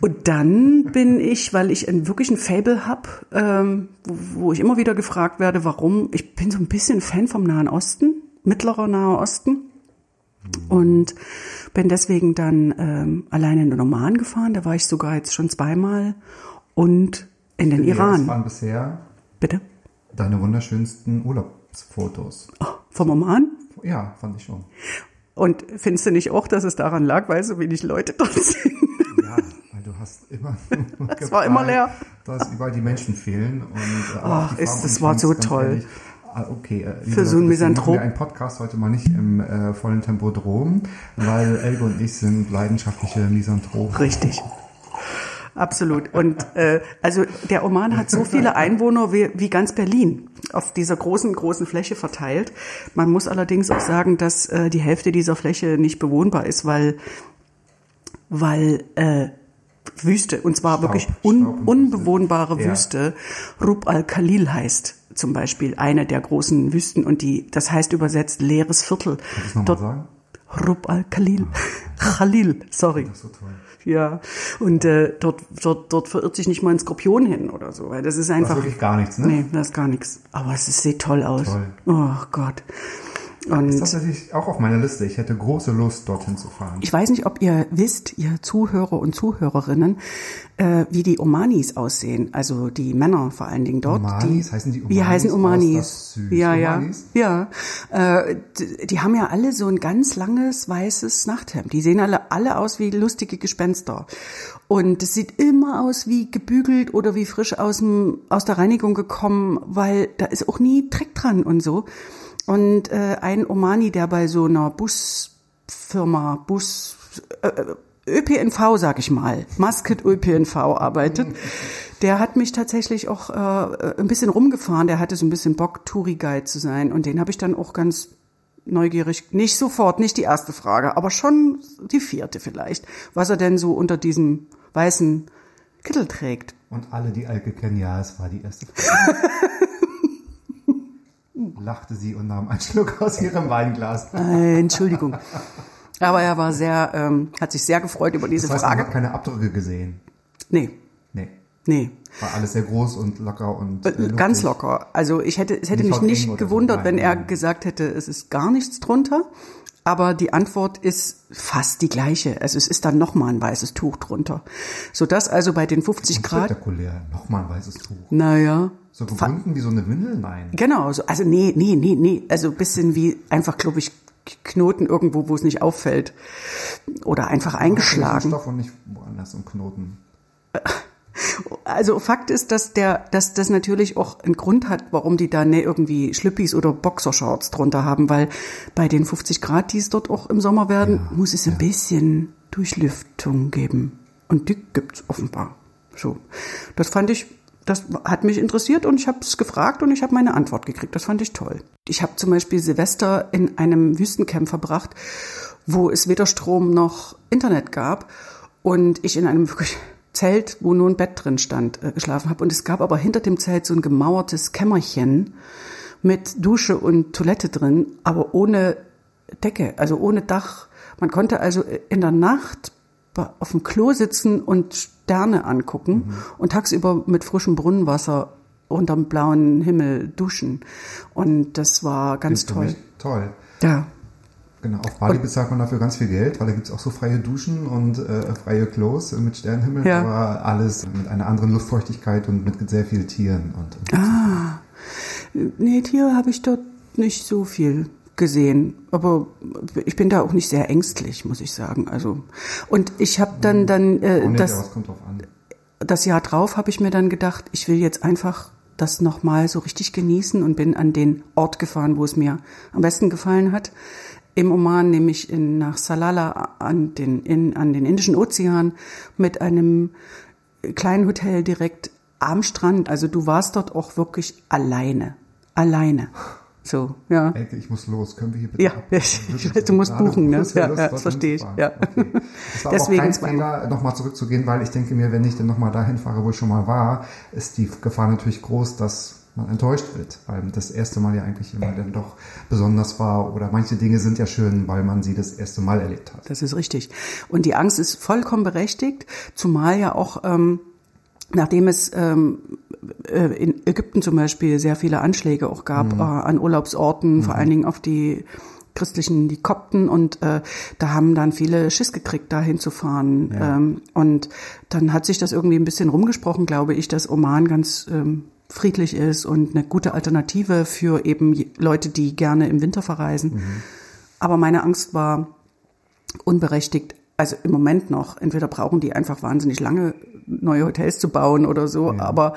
Und dann bin ich, weil ich ein, wirklich ein Fable hab, ähm, wo, wo ich immer wieder gefragt werde, warum. Ich bin so ein bisschen Fan vom Nahen Osten, mittlerer Nahe Osten. Und bin deswegen dann ähm, alleine in den Oman gefahren. Da war ich sogar jetzt schon zweimal. Und in den Ja, Das Iran. waren bisher Bitte? deine wunderschönsten Urlaubsfotos. Oh, vom Oman? Ja, fand ich schon. Und findest du nicht auch, dass es daran lag, weil so wenig Leute dort sind? Ja, weil du hast immer. Es war immer leer. Dass überall die Menschen fehlen. Und, äh, Ach, ist- das war so toll. ehrlich, Okay, äh, Für so einen Misanthrop. Wir einen Podcast heute mal nicht im äh, vollen Tempodrom, weil Elke und ich sind leidenschaftliche Misanthropen. Richtig. Absolut. Und äh, also der Oman hat so viele Einwohner wie, wie ganz Berlin auf dieser großen, großen Fläche verteilt. Man muss allerdings auch sagen, dass äh, die Hälfte dieser Fläche nicht bewohnbar ist, weil, weil äh, Wüste, und zwar Staub, wirklich Staub un, und unbewohnbare Ja. Wüste. Rub al-Khalil heißt zum Beispiel eine der großen Wüsten und die, das heißt übersetzt leeres Viertel. Kannst du nochmal Dort- sagen? Rub al-Khalil. Khalil, sorry. Das ist so toll. Ja, und äh, dort, dort, dort verirrt sich nicht mal ein Skorpion hin oder so, weil das ist Das einfach. ist wirklich gar nichts, ne? Nee, das ist gar nichts. Aber es sieht toll aus. Toll. Oh Gott. Ist Und tatsächlich auch auf meiner Liste. Ich hätte große Lust, dorthin zu fahren. ich weiß nicht, ob ihr wisst, ihr Zuhörer und Zuhörerinnen, äh, wie die Omanis aussehen. Also die Männer vor allen Dingen dort. Omanis? die, Heißen die Die Omanis heißen aus Omanis. Ja, ja. Omanis? Ja. Äh, d- die haben ja alle so ein ganz langes weißes Nachthemd. Die sehen alle, alle aus wie lustige Gespenster. Und es sieht immer aus wie gebügelt oder wie frisch aus, dem, aus der Reinigung gekommen, weil da ist auch nie Dreck dran und so. Und äh, ein Omani, der bei so einer Busfirma, Bus, äh, ÖPNV, sag ich mal, Musket ÖPNV arbeitet, der hat mich tatsächlich auch äh, ein bisschen rumgefahren. Der hatte so ein bisschen Bock, Touri-Guide zu sein. Und den habe ich dann auch ganz neugierig, nicht sofort, nicht die erste Frage, aber schon die vierte vielleicht, was er denn so unter diesem weißen Kittel trägt. Und alle, die Alke kennen, ja, es war die erste Frage. Lachte sie und nahm einen Schluck aus ihrem Weinglas. Äh, Entschuldigung. Aber er war sehr, ähm, hat sich sehr gefreut über diese Das heißt, man Frage. hat keine Abdrücke gesehen. Nee, Nee. nee. War alles sehr groß und locker und äh, Äh, Ganz locker. Also ich hätte, es hätte Nicht mich nicht oder so. gewundert, Nein, wenn er nein. gesagt hätte, es ist gar nichts drunter. Aber die Antwort ist fast die gleiche. Also es ist dann nochmal ein weißes Tuch drunter. Sodass also bei den 50 Grad, Spektakulär. Nochmal ein weißes Tuch. naja, So gebunden wie so eine Windel? Nein. Genau, so, also nee, nee, nee, nee, also bisschen wie einfach, glaube ich, Knoten irgendwo, wo es nicht auffällt. Oder einfach eingeschlagen. Stoff und nicht woanders und Knoten. Also Fakt ist, dass der, dass das natürlich auch einen Grund hat, warum die da ne irgendwie Schlüppis oder Boxershorts drunter haben, weil bei den 50 Grad, die es dort auch im Sommer werden, Ja, muss es ein bisschen Durchlüftung geben. Und die gibt's offenbar. So, das fand ich, das hat mich interessiert und ich habe es gefragt und ich habe meine Antwort gekriegt. Das fand ich toll. Ich habe zum Beispiel Silvester in einem Wüstencamp verbracht, wo es weder Strom noch Internet gab und ich in einem Zelt, wo nur ein Bett drin stand, äh, geschlafen habe. Und es gab aber hinter dem Zelt so ein gemauertes Kämmerchen mit Dusche und Toilette drin, aber ohne Decke, also ohne Dach. Man konnte also in der Nacht auf dem Klo sitzen und Sterne angucken und tagsüber mit frischem Brunnenwasser unterm blauen Himmel duschen. Und das war ganz für toll. Toll. Ja. Genau, auf Bali bezahlt man dafür ganz viel Geld, weil da gibt's auch so freie Duschen und äh, freie Klos mit Sternenhimmel, Ja. aber alles mit einer anderen Luftfeuchtigkeit und mit sehr vielen Tieren. Und, und Ah. Nee, Tiere habe ich dort nicht so viel gesehen, aber ich bin da auch nicht sehr ängstlich, muss ich sagen. Also und ich habe dann dann äh, das das Jahr drauf habe ich mir dann gedacht, ich will jetzt einfach das nochmal so richtig genießen und bin an den Ort gefahren, wo es mir am besten gefallen hat. Im Oman, nämlich in, nach Salalah an den, in, an den Indischen Ozean mit einem kleinen Hotel direkt am Strand. Also du warst dort auch wirklich alleine. Alleine. So, ja. Elke, ich muss los. Können wir hier bitte Ja, ich weiß, du musst gerade buchen, ne? Ja, ja, das verstehe ich, ja. Okay. Es war Deswegen auch kein. Fehler, nochmal zurückzugehen, weil ich denke mir, wenn ich dann nochmal dahin fahre, wo ich schon mal war, ist die Gefahr natürlich groß, dass man enttäuscht wird, weil das erste Mal ja eigentlich immer dann doch besonders war oder manche Dinge sind ja schön, weil man sie das erste Mal erlebt hat. Das ist richtig. Und die Angst ist vollkommen berechtigt, zumal ja auch, ähm, nachdem es ähm, äh, in Ägypten zum Beispiel sehr viele Anschläge auch gab äh, an Urlaubsorten, vor allen Dingen auf die christlichen, die Kopten und äh, da haben dann viele Schiss gekriegt, da hinzufahren. Ähm, und dann hat sich das irgendwie ein bisschen rumgesprochen, glaube ich, dass Oman ganz ähm, friedlich ist und eine gute Alternative für eben Leute, die gerne im Winter verreisen. Aber meine Angst war, unberechtigt, also im Moment noch, entweder brauchen die einfach wahnsinnig lange neue Hotels zu bauen oder so, aber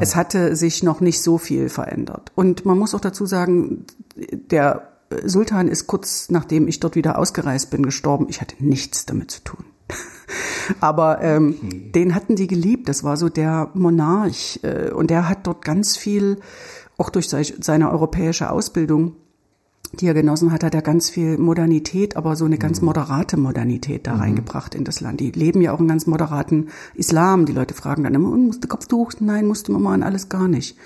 es hatte sich noch nicht so viel verändert. Und man muss auch dazu sagen, der Sultan ist kurz nachdem ich dort wieder ausgereist bin gestorben. Ich hatte nichts damit zu tun. Aber ähm, den hatten die geliebt. Das war so der Monarch. Äh, und der hat dort ganz viel, auch durch sei- seine europäische Ausbildung, die er genossen hat, hat er ganz viel Modernität, aber so eine ganz moderate Modernität da reingebracht in das Land. Die leben ja auch einen ganz moderaten Islam. Die Leute fragen dann immer, "Und musst du Kopftuch? Nein, musste man mal alles gar nicht.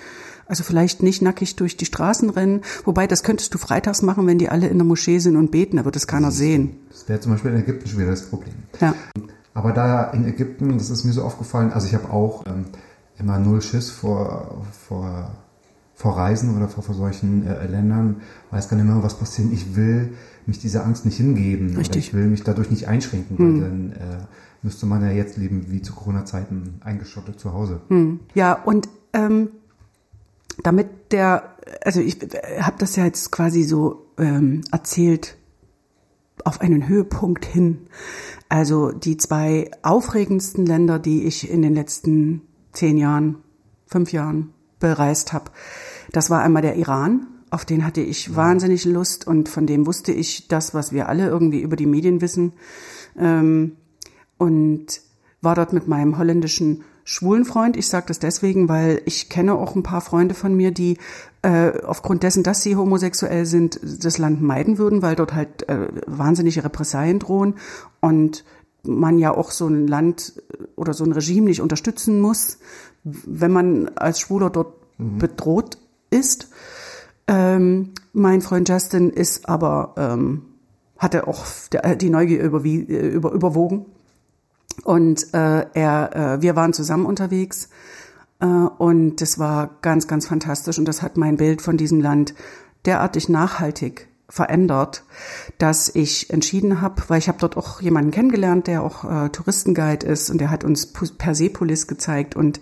Also vielleicht nicht nackig durch die Straßen rennen, wobei das könntest du freitags machen, wenn die alle in der Moschee sind und beten, da wird es keiner sehen. Das wäre zum Beispiel in Ägypten schon wieder das Problem. Ja. Aber da in Ägypten, das ist mir so aufgefallen, also ich habe auch ähm, immer null Schiss vor, vor, vor Reisen oder vor, vor solchen äh, Ländern, weil es kann immer was passieren. Ich will mich dieser Angst nicht hingeben. Oder Richtig. ich will mich dadurch nicht einschränken, weil dann äh, müsste man ja jetzt leben wie zu Corona-Zeiten eingeschottet zu Hause. Ja, und ähm, damit der, also ich habe das ja jetzt quasi so ähm, erzählt auf einen Höhepunkt hin. Also die zwei aufregendsten Länder, die ich in den letzten zehn Jahren, fünf Jahren bereist habe, das war einmal der Iran. Auf den hatte ich wahnsinnig Lust und von dem wusste ich das, was wir alle irgendwie über die Medien wissen. Ähm, und war dort mit meinem holländischen schwulen Freund. Ich sage das deswegen, weil ich kenne auch ein paar Freunde von mir, die äh, aufgrund dessen, dass sie homosexuell sind, das Land meiden würden, weil dort halt äh, wahnsinnige Repressalien drohen und man ja auch so ein Land oder so ein Regime nicht unterstützen muss, wenn man als Schwuler dort bedroht ist. Ähm, mein Freund Justin ist aber ähm, hatte auch die Neugier überwie, äh, über, überwogen. Und äh, er, äh, wir waren zusammen unterwegs äh, und das war ganz, ganz fantastisch. Und das hat mein Bild von diesem Land derartig nachhaltig verändert, dass ich entschieden habe, weil ich habe dort auch jemanden kennengelernt, der auch äh, Touristenguide ist und der hat uns Persepolis gezeigt. Und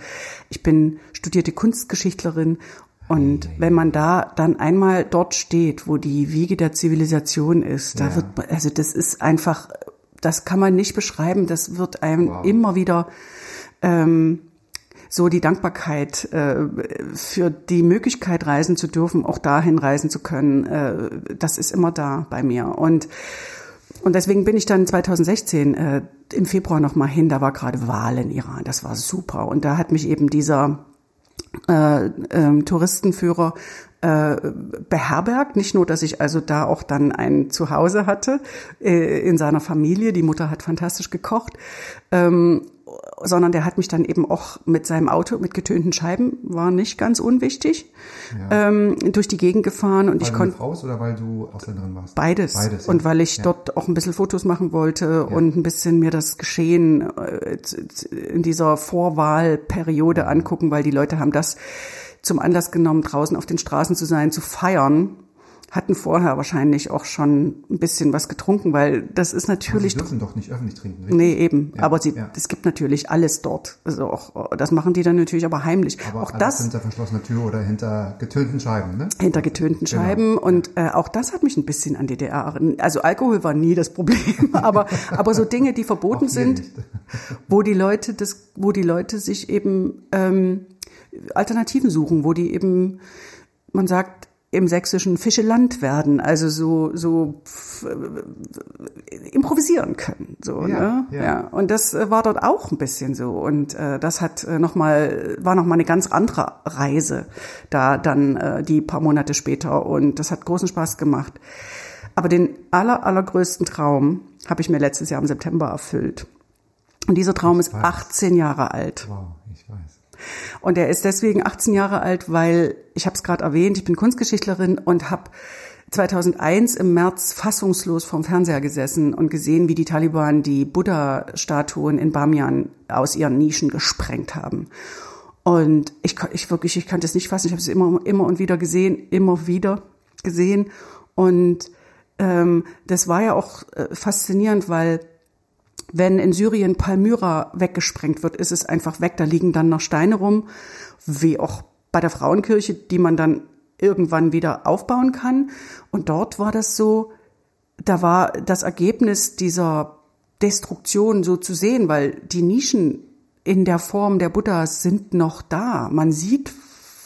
ich bin studierte Kunstgeschichtlerin und wenn man da dann einmal dort steht, wo die Wiege der Zivilisation ist, da Ja. wird man, also das ist einfach, das kann man nicht beschreiben, das wird einem Wow. immer wieder ähm, so die Dankbarkeit äh, für die Möglichkeit reisen zu dürfen, auch dahin reisen zu können, äh, das ist immer da bei mir. Und und deswegen bin ich dann 2016 äh, im Februar noch mal hin. Da war gerade Wahl in Iran. Das war super. Und da hat mich eben dieser äh, ähm, Touristenführer äh, beherbergt. Nicht nur, dass ich also da auch dann ein Zuhause hatte äh, in seiner Familie. Die Mutter hat fantastisch gekocht. Ähm, sondern der hat mich dann eben auch mit seinem Auto mit getönten Scheiben, war nicht ganz unwichtig, ähm, durch die Gegend gefahren und Weil ich konnte ist oder weil du Ausländerin warst? Beides. Beides. ja. Und weil ich ja. dort auch ein bisschen Fotos machen wollte und ein bisschen mir das Geschehen äh, in dieser Vorwahlperiode angucken, weil die Leute haben das zum Anlass genommen, draußen auf den Straßen zu sein, zu feiern. Hatten vorher wahrscheinlich auch schon ein bisschen was getrunken, weil das ist Sie natürlich dürfen doch nicht öffentlich trinken, richtig? Nee, eben. Ja, aber sie, ja. es gibt natürlich alles dort. Also auch, das machen die dann natürlich aber heimlich. Aber auch das hinter verschlossener Tür oder hinter getönten Scheiben, ne? hinter getönten Genau. Scheiben und äh, auch das hat mich ein bisschen an DDR. erinnert. Also Alkohol war nie das Problem, aber aber so Dinge, die verboten sind, nicht. wo die Leute das, wo die Leute sich eben ähm, Alternativen suchen, wo die eben, man sagt im sächsischen Fischeland werden, also so so äh, improvisieren können, so Ja, ne? ja. ja. Und das äh, war dort auch ein bisschen so und äh, das hat äh, noch mal war noch mal eine ganz andere Reise da dann äh, die paar Monate später und das hat großen Spaß gemacht. Aber den aller allergrößten Traum habe ich mir letztes Jahr im September erfüllt. Und dieser Traum ist weiß. 18 Jahre alt. Wow, ich weiß. Und er ist deswegen 18 Jahre alt, weil, ich habe es gerade erwähnt, ich bin Kunstgeschichtlerin und habe 2001 im März fassungslos vorm Fernseher gesessen und gesehen, wie die Taliban die Buddha-Statuen in Bamiyan aus ihren Nischen gesprengt haben. Und ich, ich wirklich, ich konnte es nicht fassen. Ich habe es immer, immer und wieder gesehen, immer wieder gesehen. Und ähm, das war ja auch äh, faszinierend, weil wenn in Syrien Palmyra weggesprengt wird, ist es einfach weg. Da liegen dann noch Steine rum, wie auch bei der Frauenkirche, die man dann irgendwann wieder aufbauen kann. Und dort war das so, da war das Ergebnis dieser Destruktion so zu sehen, weil die Nischen in der Form der Buddhas sind noch da. Man sieht,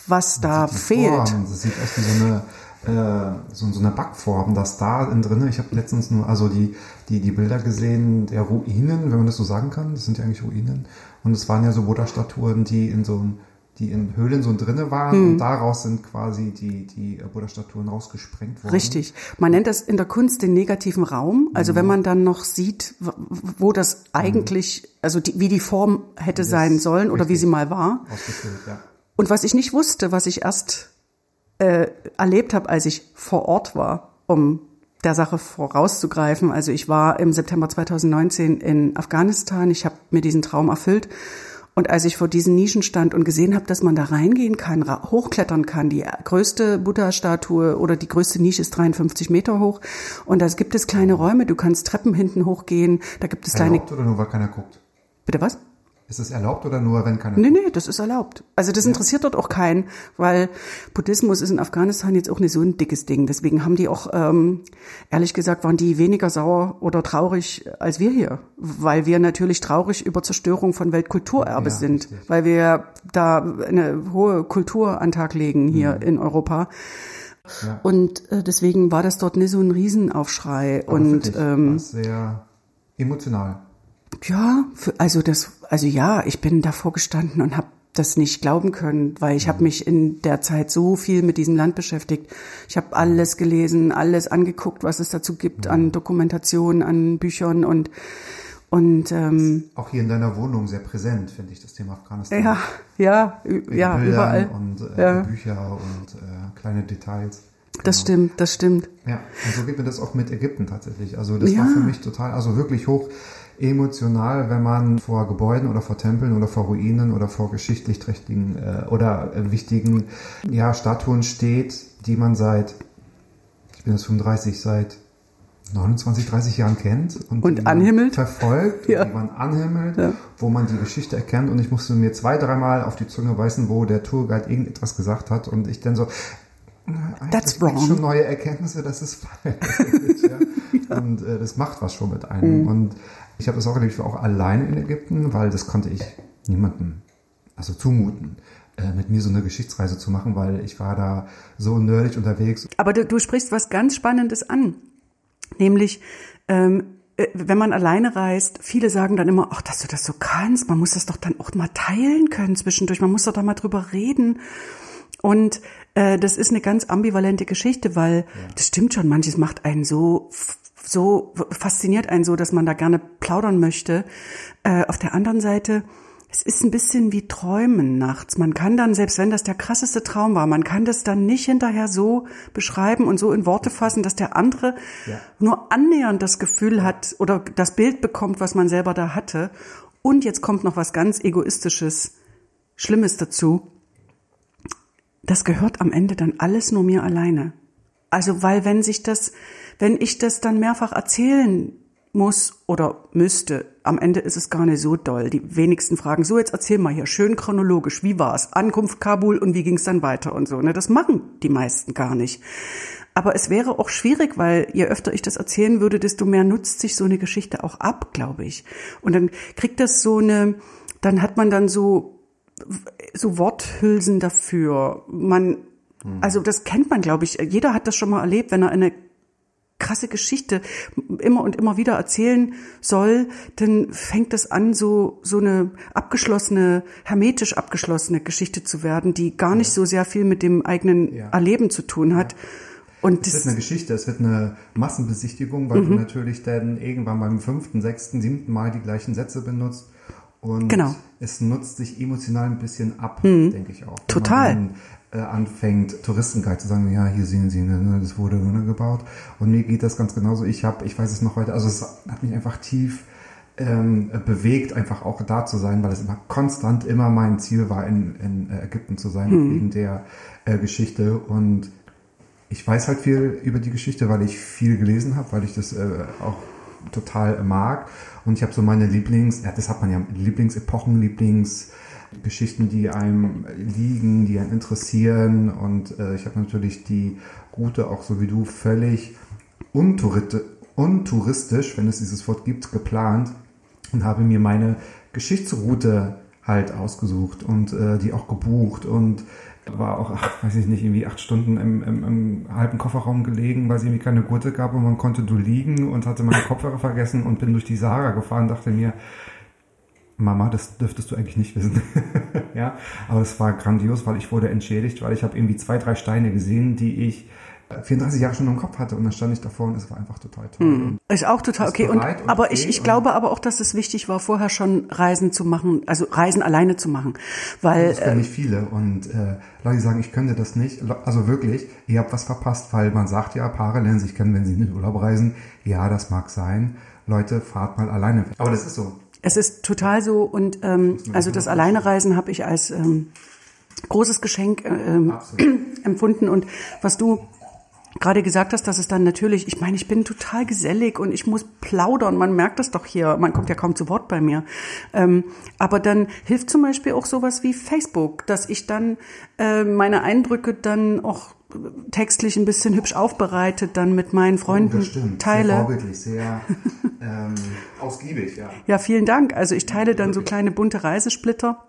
was da Die fehlt. Form, das sieht aus wie so eine, so, so eine Backform, das da drin. Ich habe letztens nur also die, die, die Bilder gesehen der Ruinen, wenn man das so sagen kann. Das sind ja eigentlich Ruinen. Und es waren ja so Buddha-Statuen, die in so einem die in Höhlen so drinne waren Hm. und daraus sind quasi die, die äh, Buddha-Statuen rausgesprengt worden. Richtig. Man nennt das in der Kunst den negativen Raum. Also wenn man dann noch sieht, wo das eigentlich, also die, wie die Form hätte sein sollen oder wie sie mal war. Ausgefüllt, ja. Und was ich nicht wusste, was ich erst äh, erlebt habe, als ich vor Ort war, um der Sache vorauszugreifen. Also ich war im September 2019 in Afghanistan. Ich habe mir diesen Traum erfüllt. Und als ich vor diesen Nischen stand und gesehen habe, dass man da reingehen kann, hochklettern kann, die größte Buddha-Statue oder die größte Nische ist 53 Meter hoch. Und da gibt es kleine Räume, du kannst Treppen hinten hochgehen, da gibt es kleine... Oder nur, weil keiner guckt? Bitte was? Ist es erlaubt oder nur, wenn keiner Nee, nee, das ist erlaubt. Also das interessiert dort auch keinen, weil Buddhismus ist in Afghanistan jetzt auch nicht so ein dickes Ding. Deswegen haben die auch, ähm, ehrlich gesagt, waren die weniger sauer oder traurig als wir hier. Weil wir natürlich traurig über Zerstörung von Weltkulturerbe Ja, sind. richtig. Weil wir da eine hohe Kultur an Tag legen hier in Europa. Mhm. Ja. Und äh, deswegen war das dort nicht so ein Riesenaufschrei. Aber und ähm, sehr emotional. Ja, für, also das, also ja, ich bin davor gestanden und habe das nicht glauben können, weil ich habe mich in der Zeit so viel mit diesem Land beschäftigt. Ich habe alles gelesen, alles angeguckt, was es dazu gibt an Dokumentationen, an Büchern und und ähm, Auch hier in deiner Wohnung sehr präsent, finde ich, das Thema Afghanistan. ja, ja, ja, Bildern überall. Und äh, Ja. Bücher und äh, kleine Details. Das stimmt, das stimmt. Ja, und so geht mir das auch mit Ägypten tatsächlich. Also das Ja. war für mich total, also wirklich hoch emotional, wenn man vor Gebäuden oder vor Tempeln oder vor Ruinen oder vor geschichtlich trächtigen äh, oder äh, wichtigen ja, Statuen steht, die man seit, ich bin jetzt 35 seit 29, 30 Jahren kennt und, Und anhimmelt. verfolgt, Ja. die man anhimmelt, Ja. wo man die Geschichte erkennt und ich musste mir zwei, dreimal auf die Zunge beißen, wo der Tourguide irgendetwas gesagt hat und ich dann so, That's wrong. schon neue Erkenntnisse, das ist falsch. ja. Und äh, das macht was schon mit einem. Und ich habe das auch erlebt, ich war auch alleine in Ägypten, weil das konnte ich niemandem also zumuten, äh, mit mir so eine Geschichtsreise zu machen, weil ich war da so nerdig unterwegs. Aber du, du sprichst was ganz Spannendes an. Nämlich, ähm, äh, wenn man alleine reist, viele sagen dann immer, ach, dass du das so kannst, man muss das doch dann auch mal teilen können zwischendurch, man muss doch da mal drüber reden. Und äh, das ist eine ganz ambivalente Geschichte, weil das stimmt schon, manches macht einen so so fasziniert einen so, dass man da gerne plaudern möchte. Äh, auf der anderen Seite, es ist ein bisschen wie Träumen nachts. Man kann dann, selbst wenn das der krasseste Traum war, man kann das dann nicht hinterher so beschreiben und so in Worte fassen, dass der andere Ja. nur annähernd das Gefühl hat oder das Bild bekommt, was man selber da hatte. Und jetzt kommt noch was ganz egoistisches, Schlimmes dazu. Das gehört am Ende dann alles nur mir alleine. Also, weil wenn sich das, wenn ich das dann mehrfach erzählen muss oder müsste, am Ende ist es gar nicht so doll. Die wenigsten fragen, so jetzt erzähl mal hier schön chronologisch, wie war's? Ankunft Kabul und wie ging's dann weiter und so. Ne, das machen die meisten gar nicht. Aber es wäre auch schwierig, weil je öfter ich das erzählen würde, desto mehr nutzt sich so eine Geschichte auch ab, glaube ich. Und dann kriegt das so eine, dann hat man dann so so Worthülsen dafür. Man, also das kennt man, glaube ich. Jeder hat das schon mal erlebt, wenn er eine krasse Geschichte immer und immer wieder erzählen soll, dann fängt das an, so, so eine abgeschlossene, hermetisch abgeschlossene Geschichte zu werden, die gar nicht so sehr viel mit dem eigenen Ja. Erleben zu tun hat. Und Es das, wird eine Geschichte, es wird eine Massenbesichtigung, weil du natürlich dann irgendwann beim fünften, sechsten, siebten Mal die gleichen Sätze benutzt. Und Genau. es nutzt sich emotional ein bisschen ab, denke ich auch. Total. Man anfängt, Touristenguide zu sagen, ja, hier sehen Sie, ne, das wurde ne, gebaut. Und mir geht das ganz genauso. Ich habe, ich weiß es noch heute, also es hat mich einfach tief ähm, bewegt, einfach auch da zu sein, weil es immer konstant immer mein Ziel war, in, in äh, Ägypten zu sein, wegen der äh, Geschichte. Und ich weiß halt viel über die Geschichte, weil ich viel gelesen habe, weil ich das äh, auch total mag. Und ich habe so meine Lieblings, ja, das hat man ja, Lieblingsepochen, Lieblingsgeschichten, die einem liegen, die einen interessieren. Und äh, ich habe natürlich die Route auch so wie du völlig untouristisch, wenn es dieses Wort gibt, geplant und habe mir meine Geschichtsroute halt ausgesucht und äh, die auch gebucht und war auch, ach, weiß ich nicht, irgendwie acht Stunden im, im, im halben Kofferraum gelegen, weil es irgendwie keine Gurte gab und man konnte du liegen und hatte meine Kopfhörer vergessen und bin durch die Sahara gefahren, dachte mir, Mama, das dürftest du eigentlich nicht wissen. ja, aber es war grandios, weil ich wurde entschädigt, weil ich habe irgendwie zwei, drei Steine gesehen, die ich äh, 34 Jahre schon im Kopf hatte und dann stand ich davor und es war einfach total toll. Und Ist auch total okay. Und, und aber okay ich, ich glaube aber auch, dass es wichtig war, vorher schon Reisen zu machen, also Reisen alleine zu machen. Weil, Das können nicht viele und äh, Leute sagen, ich könnte das nicht. Also wirklich, ihr habt was verpasst, weil man sagt ja, Paare lernen sich kennen, wenn sie in den Urlaub reisen. Ja, das mag sein. Leute, fahrt mal alleine weg. Aber das ist so. Es ist total so und ähm, also das Alleinereisen habe ich als ähm, großes Geschenk äh, ähm, empfunden. Und was du gerade gesagt hast, dass es dann natürlich, ich meine, ich bin total gesellig und ich muss plaudern, man merkt das doch hier, man kommt ja kaum zu Wort bei mir. Ähm, aber dann hilft zum Beispiel auch sowas wie Facebook, dass ich dann äh, meine Eindrücke dann auch textlich ein bisschen hübsch aufbereitet dann mit meinen Freunden Das stimmt. Sehr teile. vorbildlich, sehr ähm, ausgiebig, ja. Ja, vielen Dank. Also ich teile dann so kleine bunte Reisesplitter.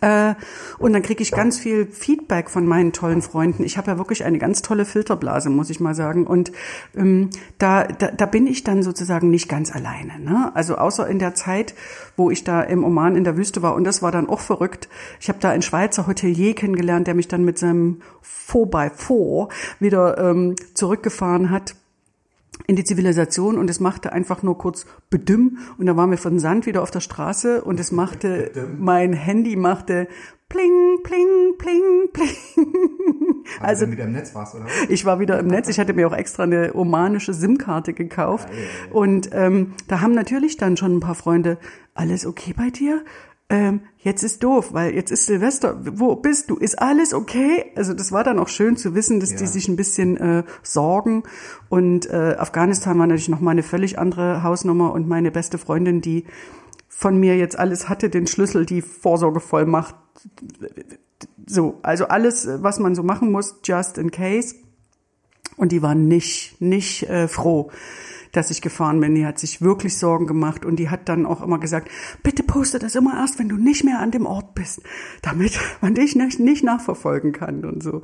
Äh, und dann kriege ich ganz viel Feedback von meinen tollen Freunden. Ich habe ja wirklich eine ganz tolle Filterblase, muss ich mal sagen. Und ähm, da, da, da bin ich dann sozusagen nicht ganz alleine. Ne? Also außer in der Zeit, wo ich da im Oman in der Wüste war. Und das war dann auch verrückt. Ich habe da einen Schweizer Hotelier kennengelernt, der mich dann mit seinem 4x4 wieder ähm, zurückgefahren hat in die Zivilisation und es machte einfach nur kurz bedümm und dann waren wir von Sand wieder auf der Straße und es machte, mein Handy machte pling, pling, pling, pling. Also, Also wieder im Netz warst, oder ich war wieder im Netz. Ich hatte mir auch extra eine omanische SIM-Karte gekauft. Und ähm, da haben natürlich dann schon ein paar Freunde, alles okay bei dir? Ähm, jetzt ist doof, weil jetzt ist Silvester, wo bist du? Ist alles okay? Also das war dann auch schön zu wissen, dass Ja. die sich ein bisschen äh, sorgen. Und äh, Afghanistan war natürlich nochmal eine völlig andere Hausnummer und meine beste Freundin, die von mir jetzt alles hatte, den Schlüssel, die Vorsorgevollmacht, so, also alles, was man so machen muss, just in case. Und die war nicht, nicht äh, froh, dass ich gefahren bin. Die hat sich wirklich Sorgen gemacht und die hat dann auch immer gesagt, bitte poste das immer erst, wenn du nicht mehr an dem Ort bist, damit man dich nicht, nicht nachverfolgen kann und so.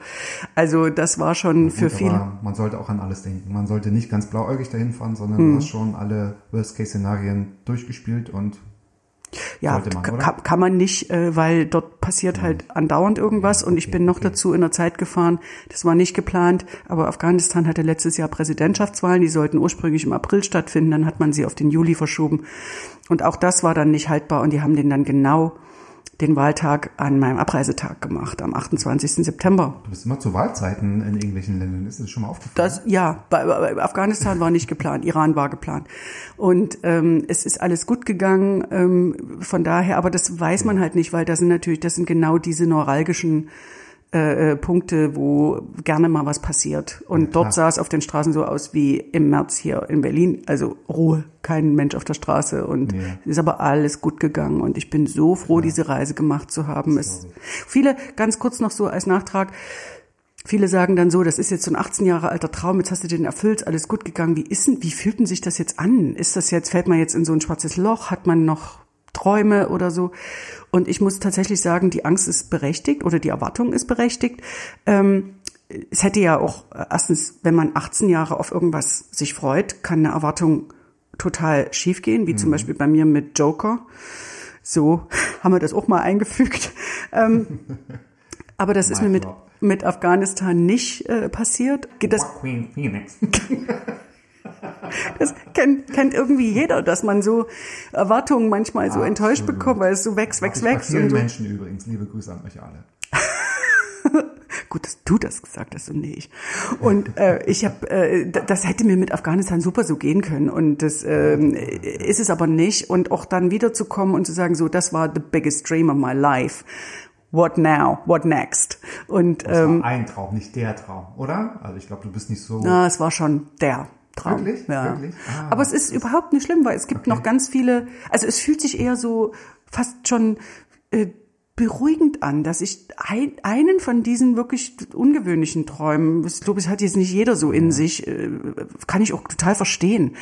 Also das war schon für Gut, viele. aber man sollte auch an alles denken. Man sollte nicht ganz blauäugig dahin fahren, sondern Hm. du hast schon alle Worst-Case-Szenarien durchgespielt und Ja, man, kann, kann man nicht, äh, weil dort passiert halt andauernd irgendwas und ich bin noch dazu in einer Zeit gefahren, das war nicht geplant, aber Afghanistan hatte letztes Jahr Präsidentschaftswahlen, die sollten ursprünglich im April stattfinden, dann hat man sie auf den Juli verschoben. Und auch das war dann nicht haltbar und die haben den dann genau den Wahltag an meinem Abreisetag gemacht, am 28. September. du bist immer zu Wahlzeiten in irgendwelchen Ländern. Ist das schon mal aufgefallen? Das, ja, bei, bei Afghanistan war nicht geplant, Iran war geplant. Und ähm, es ist alles gut gegangen, ähm, von daher, aber das weiß man halt nicht, weil das sind natürlich, das sind genau diese neuralgischen äh, äh, Punkte, wo gerne mal was passiert. Und dort sah es auf den Straßen so aus wie im März hier in Berlin. Also Ruhe, kein Mensch auf der Straße. Und Ja. es ist aber alles gut gegangen. Und ich bin so froh, diese Reise gemacht zu haben. Es, viele, ganz kurz noch so als Nachtrag, Viele sagen dann so, das ist jetzt so ein 18 Jahre alter Traum, jetzt hast du den erfüllt, alles gut gegangen. Wie ist denn, wie fühlt denn sich das jetzt an? Ist das jetzt, fällt man jetzt in so ein schwarzes Loch? Hat man noch Träume oder so? Und ich muss tatsächlich sagen, die Angst ist berechtigt oder die Erwartung ist berechtigt. Ähm, es hätte ja auch, äh, erstens, wenn man 18 Jahre auf irgendwas sich freut, kann eine Erwartung total schiefgehen, wie zum Beispiel bei mir mit Joker. So haben wir das auch mal eingefügt. Ähm, aber das ist mir mit, drop. mit Afghanistan nicht äh, passiert. Das, Queen Phoenix. das kennt, kennt irgendwie jeder, dass man so Erwartungen manchmal so enttäuscht Absolut. bekommt, weil es so wächst, wächst, Bei wächst. vielen Und so. Menschen übrigens. Liebe Grüße an euch alle. Gut, dass du das gesagt hast und nicht ich. Und äh, ich habe, äh, das hätte mir mit Afghanistan super so gehen können und das ähm, ist es aber nicht. Und auch dann wiederzukommen und zu sagen, so, das war the biggest dream of my life. What now? What next? Und Das ähm, war ein Traum, nicht der Traum, oder? Also ich glaube, du bist nicht so. na, es war schon der Traum. Wirklich? Ja. Wirklich? Ah, aber es ist überhaupt nicht schlimm, weil es gibt noch ganz viele. Also es fühlt sich eher so fast schon äh, beruhigend an, dass ich ein, einen von diesen wirklich ungewöhnlichen Träumen, ich glaube, es hat jetzt nicht jeder so in sich, äh, kann ich auch total verstehen,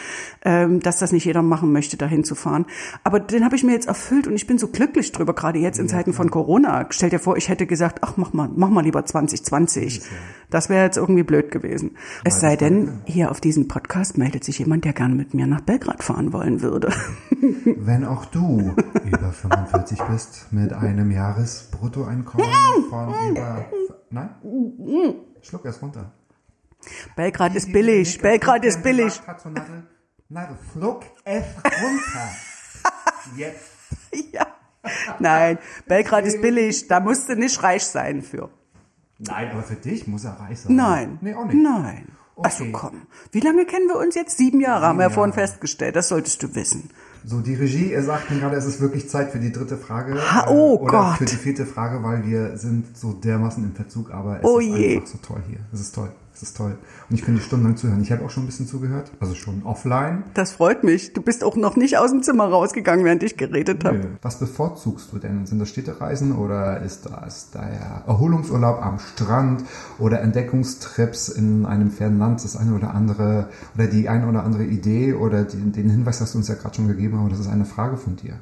ähm, dass das nicht jeder machen möchte, dahin zu fahren. Aber den habe ich mir jetzt erfüllt und ich bin so glücklich drüber, gerade jetzt in Zeiten von Corona. Stell dir vor, ich hätte gesagt, ach, mach mal, mach mal lieber 2020. Das wäre jetzt irgendwie blöd gewesen. Es sei denn, hier auf diesem Podcast meldet sich jemand, der gerne mit mir nach Belgrad fahren wollen würde. Wenn auch du über 45 bist mit einem Jahresbruttoeinkommen von über. Nein? Schluck erst runter. Belgrad ist billig, Belgrad ist billig. Nadel, schluck es runter. Jetzt. Ja. Nein, Belgrad ist billig, da musst du nicht reich sein für. Nein, aber für dich muss er reich sein. Nein. Nee, auch nicht. Nein. Also Okay. komm, wie lange kennen wir uns jetzt? Sieben Jahre, haben wir ja vorhin festgestellt, das solltest du wissen. So, die Regie er sagt mir gerade, es ist wirklich Zeit für die dritte Frage. Ha, oh oder Gott. für die vierte Frage, weil wir sind so dermaßen im Verzug, aber es Oh ist je. einfach so toll hier. Es ist toll. Es ist toll. Und ich könnte stundenlang zuhören. Ich habe auch schon ein bisschen zugehört, also schon offline. Das freut mich. Du bist auch noch nicht aus dem Zimmer rausgegangen, während ich geredet habe. Was bevorzugst du denn? Sind das Städtereisen oder ist das der Erholungsurlaub am Strand oder Entdeckungstrips in einem fernen Land, das eine oder andere oder die eine oder andere Idee oder die, den Hinweis hast du uns ja gerade schon gegeben, aber das ist eine Frage von dir.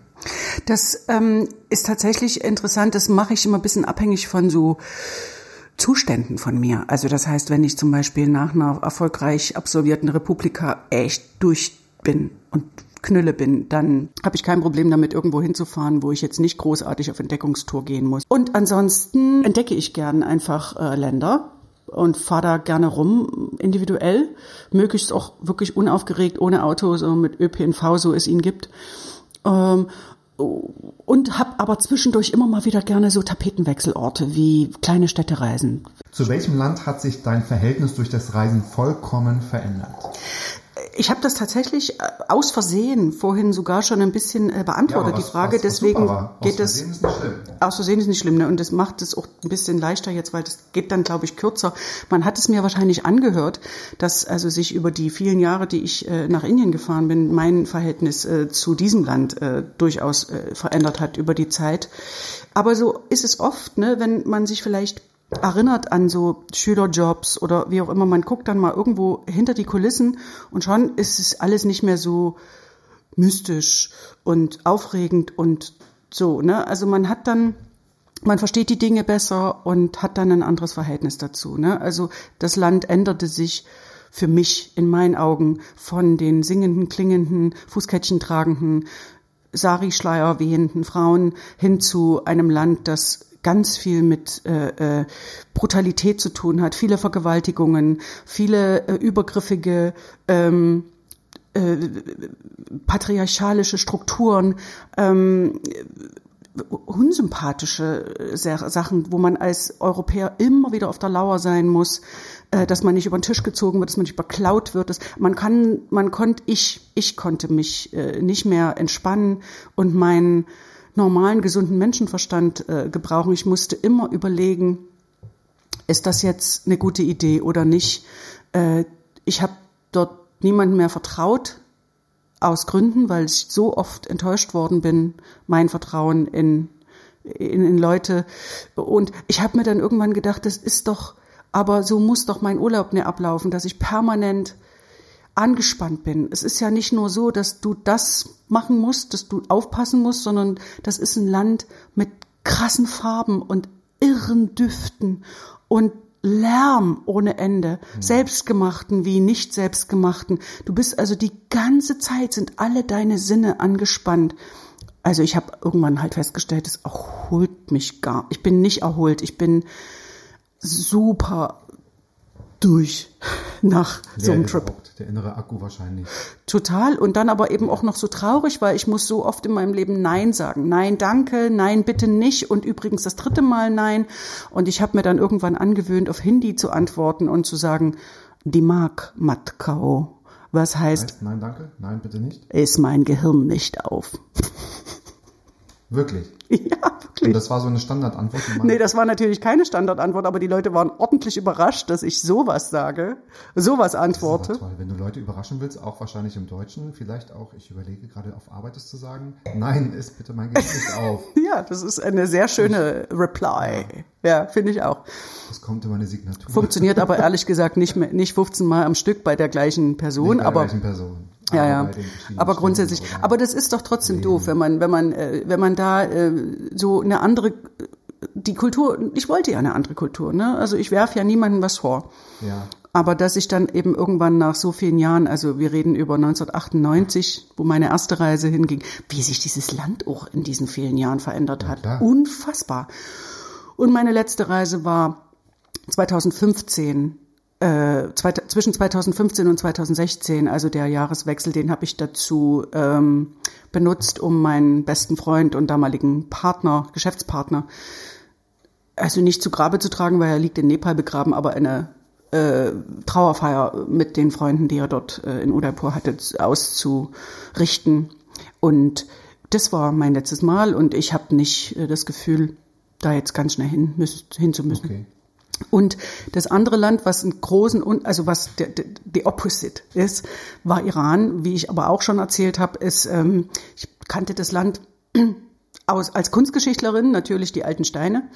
Das ähm, ist tatsächlich interessant. Das mache ich immer ein bisschen abhängig von so Zuständen von mir. Also das heißt, wenn ich zum Beispiel nach einer erfolgreich absolvierten Republika echt durch bin und Knülle bin, dann habe ich kein Problem damit, irgendwo hinzufahren, wo ich jetzt nicht großartig auf Entdeckungstour gehen muss. Und ansonsten entdecke ich gern einfach äh, Länder und fahre da gerne rum, individuell, möglichst auch wirklich unaufgeregt, ohne Auto, so mit ÖPNV, so es ihn gibt. Ähm, und habe aber zwischendurch immer mal wieder gerne so Tapetenwechselorte wie kleine Städtereisen. Zu welchem Land hat sich dein Verhältnis durch das Reisen vollkommen verändert? Ich habe das tatsächlich äh, aus Versehen vorhin sogar schon ein bisschen äh, beantwortet, Ja, was- die Frage. was- was Deswegen super. Aus geht das. Versehen ist nicht schlimm. Aus Versehen ist nicht schlimm, ne? Und das macht es auch ein bisschen leichter jetzt, weil das geht dann, glaube ich, kürzer. Man hat es mir wahrscheinlich angehört, dass also sich über die vielen Jahre, die ich äh, nach Indien gefahren bin, mein Verhältnis äh, zu diesem Land äh, durchaus äh, verändert hat über die Zeit. Aber so ist es oft, ne, wenn man sich vielleicht erinnert an so Schülerjobs oder wie auch immer, man guckt dann mal irgendwo hinter die Kulissen und schon ist es alles nicht mehr so mystisch und aufregend und so, ne? Also man hat dann man versteht die Dinge besser und hat dann ein anderes Verhältnis dazu, ne? Also das Land änderte sich für mich in meinen Augen von den singenden, klingenden, Fußkettchen tragenden, Sari-Schleier wehenden Frauen hin zu einem Land, das ganz viel mit äh, äh, Brutalität zu tun hat, viele Vergewaltigungen, viele äh, übergriffige ähm, äh, patriarchalische Strukturen, ähm, unsympathische äh, Sa- Sachen, wo man als Europäer immer wieder auf der Lauer sein muss, äh, dass man nicht über den Tisch gezogen wird, dass man nicht beklaut wird. Dass man kann, man konnte, ich, ich konnte mich äh, nicht mehr entspannen und meinen normalen, gesunden Menschenverstand äh, gebrauchen. Ich musste immer überlegen, ist das jetzt eine gute Idee oder nicht? Äh, ich habe dort niemandem mehr vertraut, aus Gründen, weil ich so oft enttäuscht worden bin, mein Vertrauen in, in, in Leute. Und ich habe mir dann irgendwann gedacht, das ist doch, aber so muss doch mein Urlaub nicht ablaufen, dass ich permanent angespannt bin. Es ist ja nicht nur so, dass du das machen musst, dass du aufpassen musst, sondern das ist ein Land mit krassen Farben und irren Düften und Lärm ohne Ende, selbstgemachten wie nicht selbstgemachten. Du bist also die ganze Zeit sind alle deine Sinne angespannt. Also ich habe irgendwann halt festgestellt, es erholt mich gar. Ich bin nicht erholt, ich bin super durch nach so einem Trip. Der innere Akku wahrscheinlich. Total. Und dann aber eben auch noch so traurig, weil ich muss so oft in meinem Leben Nein sagen. Nein, danke, nein, bitte nicht. Und übrigens das dritte Mal Nein. Und ich habe mir dann irgendwann angewöhnt, auf Hindi zu antworten und zu sagen, Dimag mat kao. Was heißt, Heißt, nein, danke, nein, bitte nicht. ist mein Gehirn nicht auf. Wirklich. ja, Und wirklich. das war so eine Standardantwort. Nee, das war natürlich keine Standardantwort, aber die Leute waren ordentlich überrascht, dass ich sowas sage, sowas Das ist antworte. toll. Wenn du Leute überraschen willst, auch wahrscheinlich im Deutschen, vielleicht auch, ich überlege gerade auf Arbeit es zu sagen, nein, ist bitte mein Gesicht nicht auf. Ja, das ist eine sehr schöne Reply. Ja, finde ich auch. Das kommt in meine Signatur. Funktioniert aber ehrlich gesagt nicht mehr, nicht 15 Mal am Stück bei der gleichen Person, Nicht bei der aber gleichen Person. Ja, ja. Aber grundsätzlich. Oder- Aber das ist doch trotzdem doof, wenn man, wenn man, äh, wenn man da äh, so eine andere, die Kultur. Ich wollte ja eine andere Kultur, ne? Also ich werfe ja niemandem was vor. Ja. Aber dass ich dann eben irgendwann nach so vielen Jahren, also wir reden über 1998, wo meine erste Reise hinging, wie sich dieses Land auch in diesen vielen Jahren verändert hat. klar. Unfassbar. Und meine letzte Reise war 2015, äh, zwischen 2015 und 2016, also der Jahreswechsel, den habe ich dazu ähm, benutzt, um meinen besten Freund und damaligen Partner, Geschäftspartner, also nicht zu Grabe zu tragen, weil er liegt in Nepal begraben, aber eine äh, Trauerfeier mit den Freunden, die er dort äh, in Udaipur hatte, auszurichten. Und das war mein letztes Mal und ich habe nicht äh, das Gefühl, da jetzt ganz schnell hin, hin zu müssen. Okay. Und das andere Land, was einen großen, also was der, der, the opposite ist, war Iran. Wie ich aber auch schon erzählt habe, ist, ähm, ich kannte das Land aus, als Kunstgeschichtlerin, natürlich die alten Steine,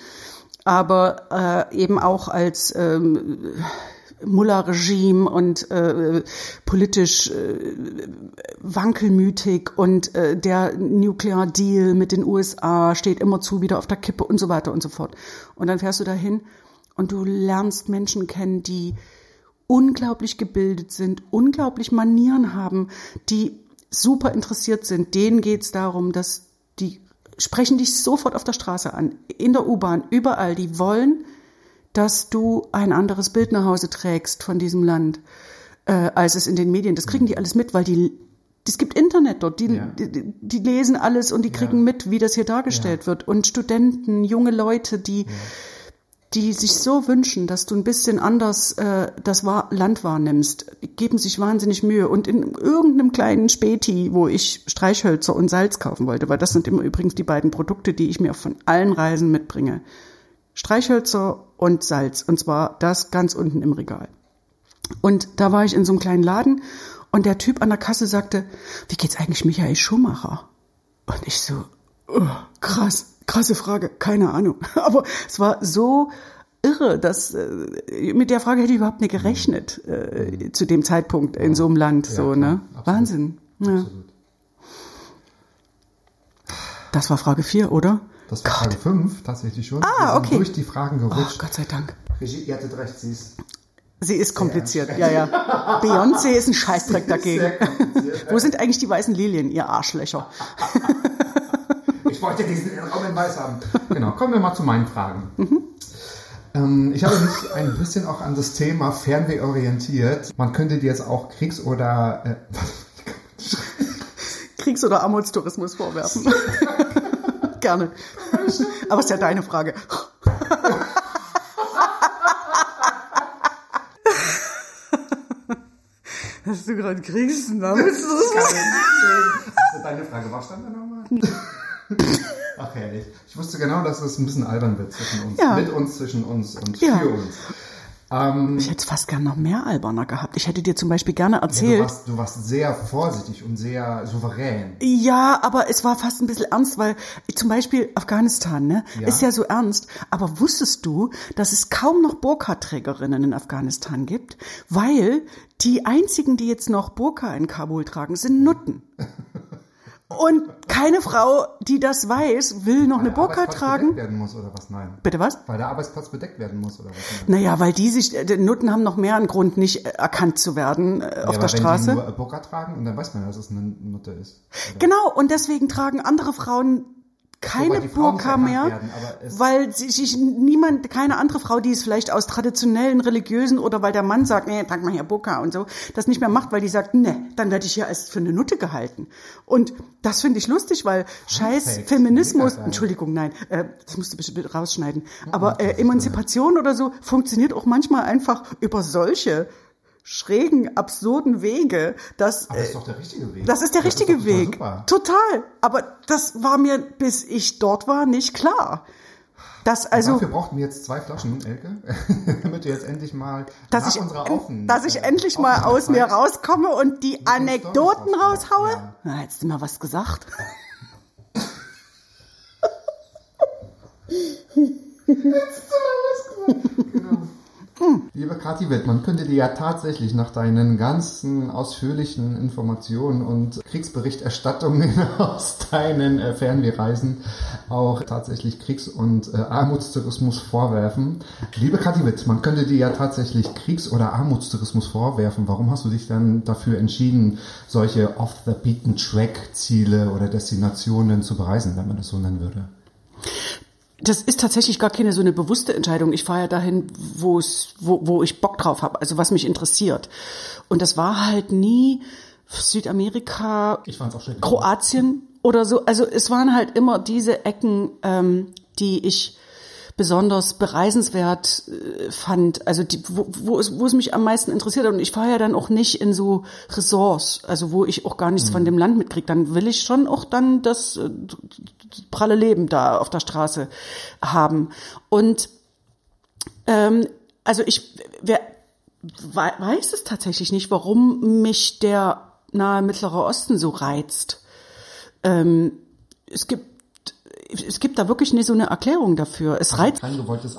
aber äh, eben auch als ähm, Mullah-Regime und äh, politisch äh, wankelmütig und äh, der Nuclear Deal mit den USA steht immerzu wieder auf der Kippe und so weiter und so fort. Und dann fährst du dahin und du lernst Menschen kennen, die unglaublich gebildet sind, unglaublich Manieren haben, die super interessiert sind. Denen geht's darum, dass die sprechen dich sofort auf der Straße an, in der U-Bahn, überall. Die wollen, dass du ein anderes Bild nach Hause trägst von diesem Land, äh, als es in den Medien. Das kriegen die alles mit, weil die es gibt Internet dort, die, Ja. die, die lesen alles und die kriegen Ja. mit, wie das hier dargestellt wird. Und Studenten, junge Leute, die die sich so wünschen, dass du ein bisschen anders äh, das Wa- Land wahrnimmst, geben sich wahnsinnig Mühe. Und in irgendeinem kleinen Späti, wo ich Streichhölzer und Salz kaufen wollte, weil das sind immer übrigens die beiden Produkte, die ich mir von allen Reisen mitbringe. Streichhölzer und Salz. Und zwar das ganz unten im Regal. Und da war ich in so einem kleinen Laden und der Typ an der Kasse sagte, wie geht's eigentlich Michael Schumacher? Und ich so, oh, krass, krasse Frage, keine Ahnung. Aber es war so irre, dass äh, mit der Frage hätte ich überhaupt nicht gerechnet äh, zu dem Zeitpunkt in so einem Land. Ja, so, ne? absolut. Wahnsinn. Ja. Das war Frage vier, oder? Das war Frage 5 tatsächlich schon. Ah, Wir sind okay. durch die Fragen Oh, gerutscht. Gott sei Dank. Regie, ihr hattet recht, sie ist Sie ist kompliziert, ja, ja. Beyoncé ist ein Scheißdreck dagegen. Wo sind eigentlich die weißen Lilien, ihr Arschlöcher? Ich wollte diesen Raum in Weiß haben. Genau, kommen wir mal zu meinen Fragen. Mhm. Ähm, ich habe mich ein bisschen auch an das Thema Fernweh orientiert. Man könnte dir jetzt auch Kriegs- oder... Äh, Kriegs- oder Armutstourismus vorwerfen. Gerne. Aber ist ja deine Frage. Hast du gerade Kriegs- und Armutstourismus? Also deine Frage, was stand da nochmal? Ach herrlich. Ich wusste genau, dass es ein bisschen albern wird zwischen uns. Ja. Mit uns, zwischen uns und Ja. für uns. Ähm, Ich hätte fast gern noch mehr alberner gehabt. Ich hätte dir zum Beispiel gerne ja, du, erzählt. warst, du warst sehr vorsichtig und sehr souverän. Ja, aber es war fast ein bisschen ernst, weil zum Beispiel Afghanistan, ne, Ja. ist ja so ernst. Aber wusstest du, dass es kaum noch Burka-Trägerinnen in Afghanistan gibt? Weil die einzigen, die jetzt noch Burka in Kabul tragen, sind Nutten. Und keine Frau, die das weiß, will noch eine der Burka tragen. bedeckt werden muss oder was? Nein. Bitte was? Weil der Arbeitsplatz bedeckt werden muss oder was? Nein. Naja, weil die sich, die Nutten haben noch mehr einen Grund, nicht erkannt zu werden äh, Ja, auf der Wenn Straße. die nur Burka tragen und dann weiß man ja, dass es eine Nutte ist. Oder? Genau, und deswegen tragen andere Frauen keine Burka mehr, werden, weil sich niemand, keine andere Frau, die es vielleicht aus traditionellen, religiösen oder weil der Mann sagt, nee, trag mal hier Burka und so, das nicht mehr macht, weil die sagt, nee, dann werde ich hier als für eine Nutte gehalten. Und das finde ich lustig, weil scheiß Facts, Feminismus. Entschuldigung, nein, äh, das musst du bitte rausschneiden, aber äh, Emanzipation oder so funktioniert auch manchmal einfach über solche schrägen, absurden Wege, dass Aber das ist doch der richtige Weg. das ist der richtige doch total Weg. Super. Total. Aber das war mir, bis ich dort war, nicht klar. Das also, Dafür brauchten wir jetzt zwei Flaschen, Elke, damit du jetzt endlich mal dass ich, unserer Offen, dass ich äh, endlich mal aus mir rauskomme und die Anekdoten raushaue. raushauen, Na, hättest du mal was gesagt. Liebe Kathi Witt, man könnte dir ja tatsächlich nach deinen ganzen ausführlichen Informationen und Kriegsberichterstattungen aus deinen äh, Fernwehreisen auch tatsächlich Kriegs- und äh, Armutstourismus vorwerfen. Liebe Kathi Witt, man könnte dir ja tatsächlich Kriegs- oder Armutstourismus vorwerfen. Warum hast du dich dann dafür entschieden, solche off-the-beaten-track-Ziele oder Destinationen zu bereisen, wenn man das so nennen würde? Das ist tatsächlich gar keine so eine bewusste Entscheidung. Ich fahre ja dahin, wo es, wo, wo ich Bock drauf habe, also was mich interessiert. Und das war halt nie Südamerika, Ich fand's auch schön. Kroatien oder so. Also es waren halt immer diese Ecken, ähm, die ich besonders bereisenswert äh, fand, also die, wo, wo, es, wo es mich am meisten interessiert hat. Und ich fahre ja dann auch nicht in so Ressorts, also wo ich auch gar nichts von dem Land mitkriege. Dann will ich schon auch dann das äh, pralle Leben da auf der Straße haben. Und ähm, also ich wer, wei- weiß es tatsächlich nicht, warum mich der nahe Mittlere Osten so reizt. Ähm, es gibt es gibt da wirklich nicht so eine Erklärung dafür. Es reizt Kein gewolltes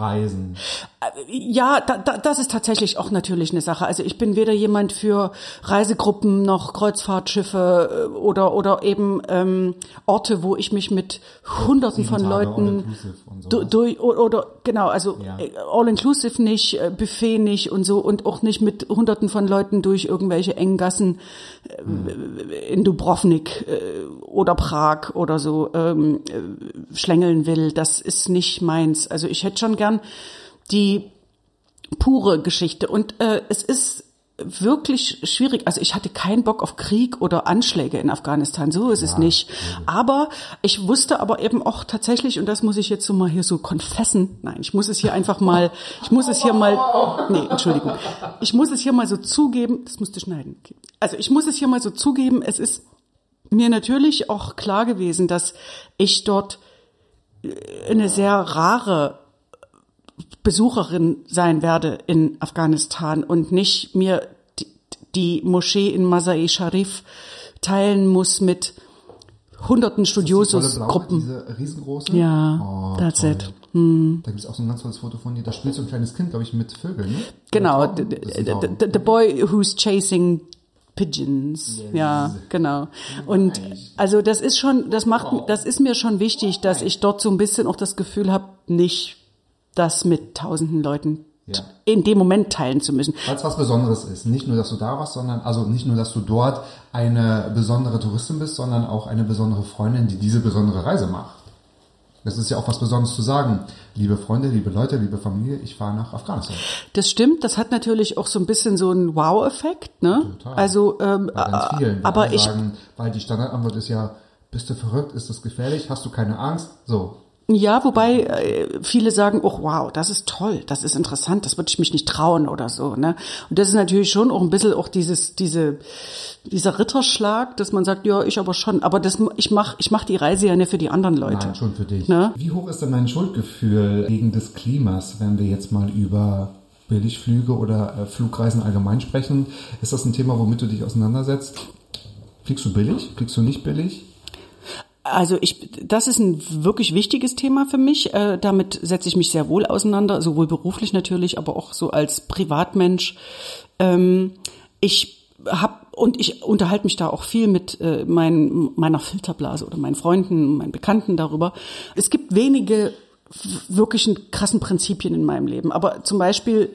Anti-Mainstream-Reisen. Ja, da, da, das ist tatsächlich auch natürlich eine Sache. Also ich bin weder jemand für Reisegruppen noch Kreuzfahrtschiffe äh, oder oder eben ähm, Orte, wo ich mich mit Hunderten von Leuten und du, durch oder, genau, also Ja. äh, all inclusive nicht, äh, Buffet nicht und so und auch nicht mit Hunderten von Leuten durch irgendwelche engen Gassen äh, in Dubrovnik oder Prag oder so ähm, äh, schlängeln will. Das ist nicht meins. Also ich hätte schon gern die pure Geschichte. Und äh, es ist wirklich schwierig. Also ich hatte keinen Bock auf Krieg oder Anschläge in Afghanistan, so ist es nicht. Aber ich wusste aber eben auch tatsächlich, und das muss ich jetzt so mal hier so konfessen, nein, ich muss es hier einfach mal, ich muss es hier mal, nee, Entschuldigung, ich muss es hier mal so zugeben, das musste schneiden. Okay. Also ich muss es hier mal so zugeben, es ist mir natürlich auch klar gewesen, dass ich dort eine sehr rare Besucherin sein werde in Afghanistan und nicht mir die, die Moschee in Masai Sharif teilen muss mit hunderten Studiosus-Gruppen. Diese riesengroße? Ja, oh, that's toll. it. Hm. Da gibt es auch so ein ganz tolles Foto von dir. Da spielt so ein kleines Kind, glaube ich, mit Vögeln. Ne? Genau, the, the, the, the boy who's chasing pigeons. Ja, genau. Und also das ist schon, das macht, das ist mir schon wichtig, dass ich dort so ein bisschen auch das Gefühl habe, nicht das mit tausenden Leuten Ja. in dem Moment teilen zu müssen. Weil es was Besonderes ist. Nicht nur, dass du da warst, sondern, also nicht nur, dass du dort eine besondere Touristin bist, sondern auch eine besondere Freundin, die diese besondere Reise macht. Das ist ja auch was Besonderes zu sagen. Liebe Freunde, liebe Leute, liebe Familie, ich fahre nach Afghanistan. Das stimmt, das hat natürlich auch so ein bisschen so einen Wow-Effekt, ne? Total. Also, ähm, Bei ganz vielen. Aber ich, sagen, weil die Standardantwort ist ja, bist du verrückt, ist das gefährlich, hast du keine Angst? So. Ja, wobei äh, viele sagen, oh wow, das ist toll, das ist interessant, das würde ich mich nicht trauen oder so. Ne? Und das ist natürlich schon auch ein bisschen auch dieses, diese, dieser Ritterschlag, dass man sagt, ja, ich aber schon, aber das, ich mach, ich mach die Reise ja nicht für die anderen Leute. Nein, schon für dich. Ne? Wie hoch ist denn dein Schuldgefühl wegen des Klimas, wenn wir jetzt mal über Billigflüge oder äh, Flugreisen allgemein sprechen? Ist das ein Thema, womit du dich auseinandersetzt? Fliegst du billig? Fliegst du nicht billig? Also ich, das ist ein wirklich wichtiges Thema für mich. Äh, damit setze ich mich sehr wohl auseinander, sowohl beruflich natürlich, aber auch so als Privatmensch. Ähm, ich habe und ich unterhalte mich da auch viel mit äh, mein, meiner Filterblase oder meinen Freunden, meinen Bekannten darüber. Es gibt wenige wirklichen krassen Prinzipien in meinem Leben, aber zum Beispiel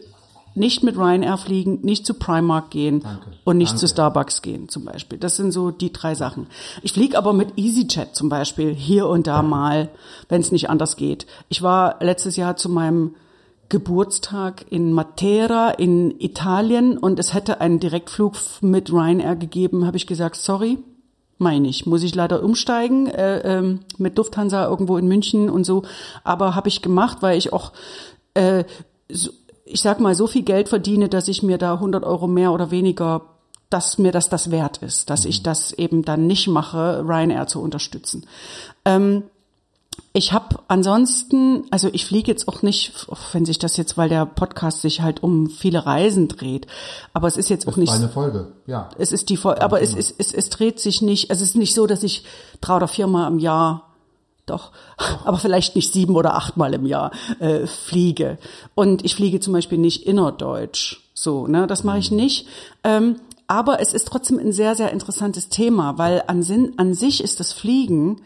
nicht mit Ryanair fliegen, nicht zu Primark gehen Danke. und nicht Danke. zu Starbucks gehen zum Beispiel. Das sind so die drei Sachen. Ich fliege aber mit EasyJet zum Beispiel hier und da mal, wenn es nicht anders geht. Ich war letztes Jahr zu meinem Geburtstag in Matera in Italien und es hätte einen Direktflug mit Ryanair gegeben. Habe ich gesagt, sorry, meine ich, muss ich leider umsteigen äh, ähm, mit Lufthansa irgendwo in München und so. Aber habe ich gemacht, weil ich auch äh, so, ich sag mal, so viel Geld verdiene, dass ich mir da 100 Euro mehr oder weniger, dass mir das das wert ist, dass ich das eben dann nicht mache, Ryanair zu unterstützen. Ähm, ich habe ansonsten, also ich fliege jetzt auch nicht, auch wenn sich das jetzt, weil der Podcast sich halt um viele Reisen dreht, aber es ist jetzt auch Das nicht war eine Folge, ja. es ist die Voll aber es, es, es, es dreht sich nicht, es ist nicht so, dass ich drei oder viermal im Jahr doch, aber vielleicht nicht sieben oder achtmal im Jahr äh, fliege. Und ich fliege zum Beispiel nicht innerdeutsch. So, ne, das mache ich nicht. Ähm, aber es ist trotzdem ein sehr, sehr interessantes Thema, weil an, Sinn, an sich ist das Fliegen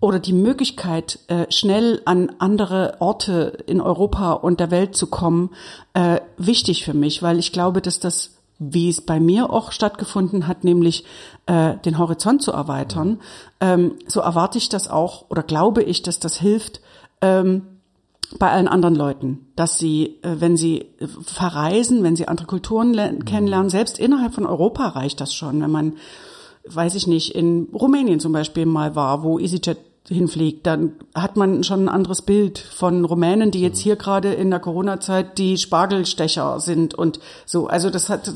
oder die Möglichkeit, äh, schnell an andere Orte in Europa und der Welt zu kommen, äh, wichtig für mich, weil ich glaube, dass das wie es bei mir auch stattgefunden hat, nämlich äh, den Horizont zu erweitern, ähm, so erwarte ich das auch oder glaube ich, dass das hilft ähm, bei allen anderen Leuten, dass sie, äh, wenn sie äh, verreisen, wenn sie andere Kulturen le- kennenlernen, selbst innerhalb von Europa reicht das schon, wenn man, weiß ich nicht, in Rumänien zum Beispiel mal war, wo EasyJet hinfliegt, dann hat man schon ein anderes Bild von Rumänen, die jetzt hier gerade in der Corona-Zeit die Spargelstecher sind und so. Also das hat,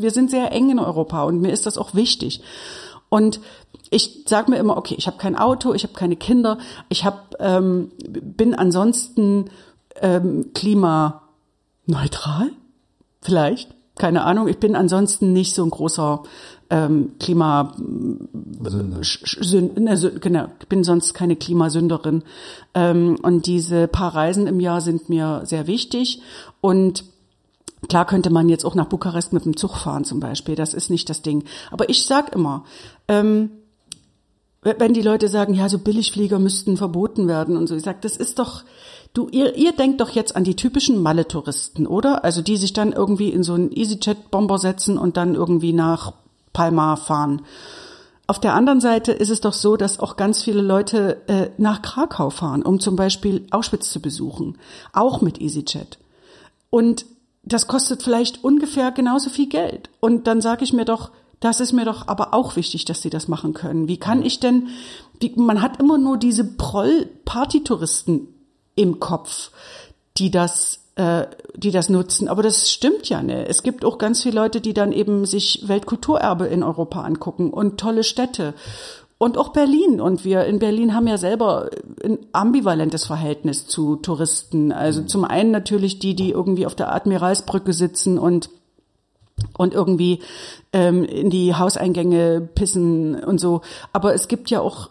wir sind sehr eng in Europa und mir ist das auch wichtig. Und ich sage mir immer, okay, ich habe kein Auto, ich habe keine Kinder, ich hab, ähm, bin ansonsten ähm, klimaneutral, vielleicht, keine Ahnung. Ich bin ansonsten nicht so ein großer ähm, Klima Sünde. Sch- Sch- Sün- ne, genau, ich bin sonst keine Klimasünderin. Ähm, und diese paar Reisen im Jahr sind mir sehr wichtig. Und klar könnte man jetzt auch nach Bukarest mit dem Zug fahren zum Beispiel. Das ist nicht das Ding. Aber ich sag immer, ähm, wenn die Leute sagen, ja, so Billigflieger müssten verboten werden und so, ich sag, das ist doch, du, ihr, ihr denkt doch jetzt an die typischen Malle-Touristen, oder? Also die sich dann irgendwie in so einen EasyJet-Bomber setzen und dann irgendwie nach Palma fahren. Auf der anderen Seite ist es doch so, dass auch ganz viele Leute äh, nach Krakau fahren, um zum Beispiel Auschwitz zu besuchen, auch mit EasyJet. Und das kostet vielleicht ungefähr genauso viel Geld. Und dann sage ich mir doch, das ist mir doch aber auch wichtig, dass sie das machen können. Wie kann ich denn, wie, man hat immer nur diese Proll-Partytouristen im Kopf, die das äh, die das nutzen. Aber das stimmt ja nicht. Es gibt auch ganz viele Leute, die dann eben sich Weltkulturerbe in Europa angucken und tolle Städte. Und auch Berlin. Und wir in Berlin haben ja selber ein ambivalentes Verhältnis zu Touristen. Also zum einen natürlich die, die irgendwie auf der Admiralsbrücke sitzen und und irgendwie ähm, in die Hauseingänge pissen und so. Aber es gibt ja auch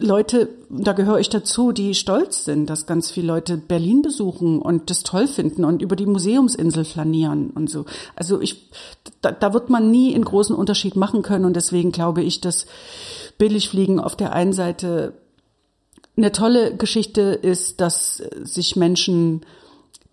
Leute, da gehöre ich dazu, die stolz sind, dass ganz viele Leute Berlin besuchen und das toll finden und über die Museumsinsel flanieren und so. Also ich, da, da wird man nie einen großen Unterschied machen können und deswegen glaube ich, dass Billigfliegen auf der einen Seite eine tolle Geschichte ist, dass sich Menschen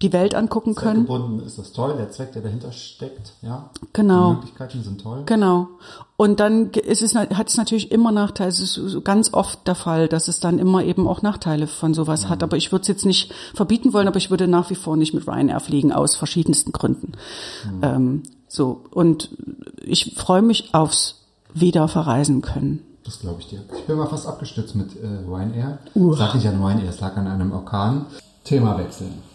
die Welt angucken können. Gebunden ist das toll, der Zweck, der dahinter steckt, ja. Genau. Die Möglichkeiten sind toll. Genau. Und dann ist es, hat es natürlich immer Nachteile. Es ist ganz oft der Fall, dass es dann immer eben auch Nachteile von sowas mhm. hat. Aber ich würde es jetzt nicht verbieten wollen, aber ich würde nach wie vor nicht mit Ryanair fliegen, aus verschiedensten Gründen. Mhm. Ähm, so. Und ich freue mich aufs Wiederverreisen können. Das glaube ich dir. Ich bin mal fast abgestürzt mit äh, Ryanair. Uh. Sag nicht an Ryanair, es lag an einem Orkan. Thema wechseln.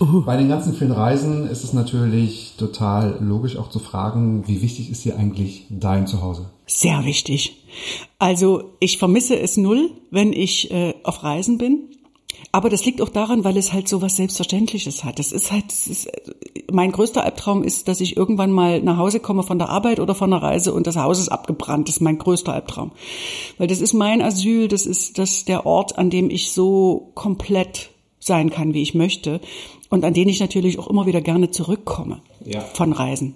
Uh. Bei den ganzen vielen Reisen ist es natürlich total logisch auch zu fragen, wie wichtig ist dir eigentlich dein Zuhause? Sehr wichtig. Also ich vermisse es null, wenn ich äh, auf Reisen bin. Aber das liegt auch daran, weil es halt so was Selbstverständliches hat. Das ist halt, das ist, mein größter Albtraum ist, dass ich irgendwann mal nach Hause komme von der Arbeit oder von der Reise und das Haus ist abgebrannt. Das ist mein größter Albtraum. Weil das ist mein Asyl, das ist das der Ort, an dem ich so komplett sein kann, wie ich möchte und an den ich natürlich auch immer wieder gerne zurückkomme ja. von Reisen.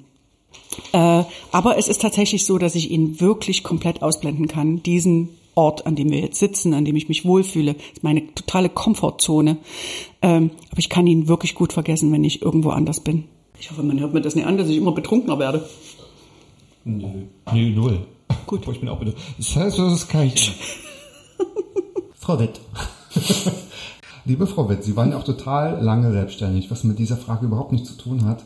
Äh, aber es ist tatsächlich so, dass ich ihn wirklich komplett ausblenden kann, diesen Ort, an dem wir jetzt sitzen, an dem ich mich wohlfühle, ist meine totale Komfortzone. Ähm, aber ich kann ihn wirklich gut vergessen, wenn ich irgendwo anders bin. Ich hoffe, man hört mir das nicht an, dass ich immer betrunkener werde. Nö, Nö null. Gut. Ich bin auch betrunken. Das heißt, das kann ich. Frau Wett. Liebe Frau Wett, Sie waren ja auch total lange selbstständig, was mit dieser Frage überhaupt nichts zu tun hat.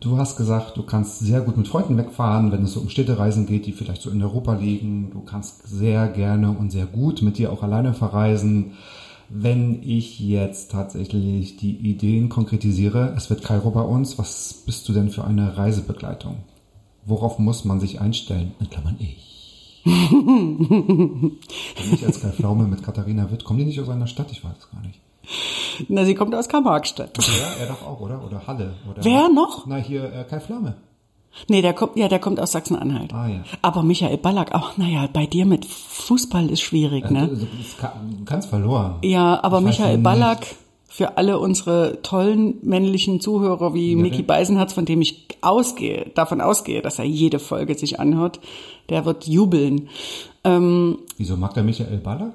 Du hast gesagt, du kannst sehr gut mit Freunden wegfahren, wenn es so um Städtereisen geht, die vielleicht so in Europa liegen. Du kannst sehr gerne und sehr gut mit dir auch alleine verreisen. Wenn ich jetzt tatsächlich die Ideen konkretisiere, es wird Kairo bei uns, was bist du denn für eine Reisebegleitung? Worauf muss man sich einstellen? In Klammern ich. Wenn ich als Kai Pflaume mit Katharina Witt, kommen die nicht aus einer Stadt? Ich weiß es gar nicht. Na, sie kommt aus Karl-Marx-Stadt. Ja, er doch auch, oder? Oder Halle. Oder Wer noch? Na, hier äh, Kai Flamme. Nee, der kommt, ja, der kommt aus Sachsen-Anhalt. Ah, ja. Aber Michael Ballack, ach, naja, bei dir mit Fußball ist schwierig, ne? Du, du kannst verloren. Ja, aber ich Michael Ballack, für alle unsere tollen männlichen Zuhörer wie ja, Mickey Beisenherz, von dem ich ausgehe, davon ausgehe, dass er jede Folge sich anhört, der wird jubeln. Ähm, Wieso mag der Michael Ballack?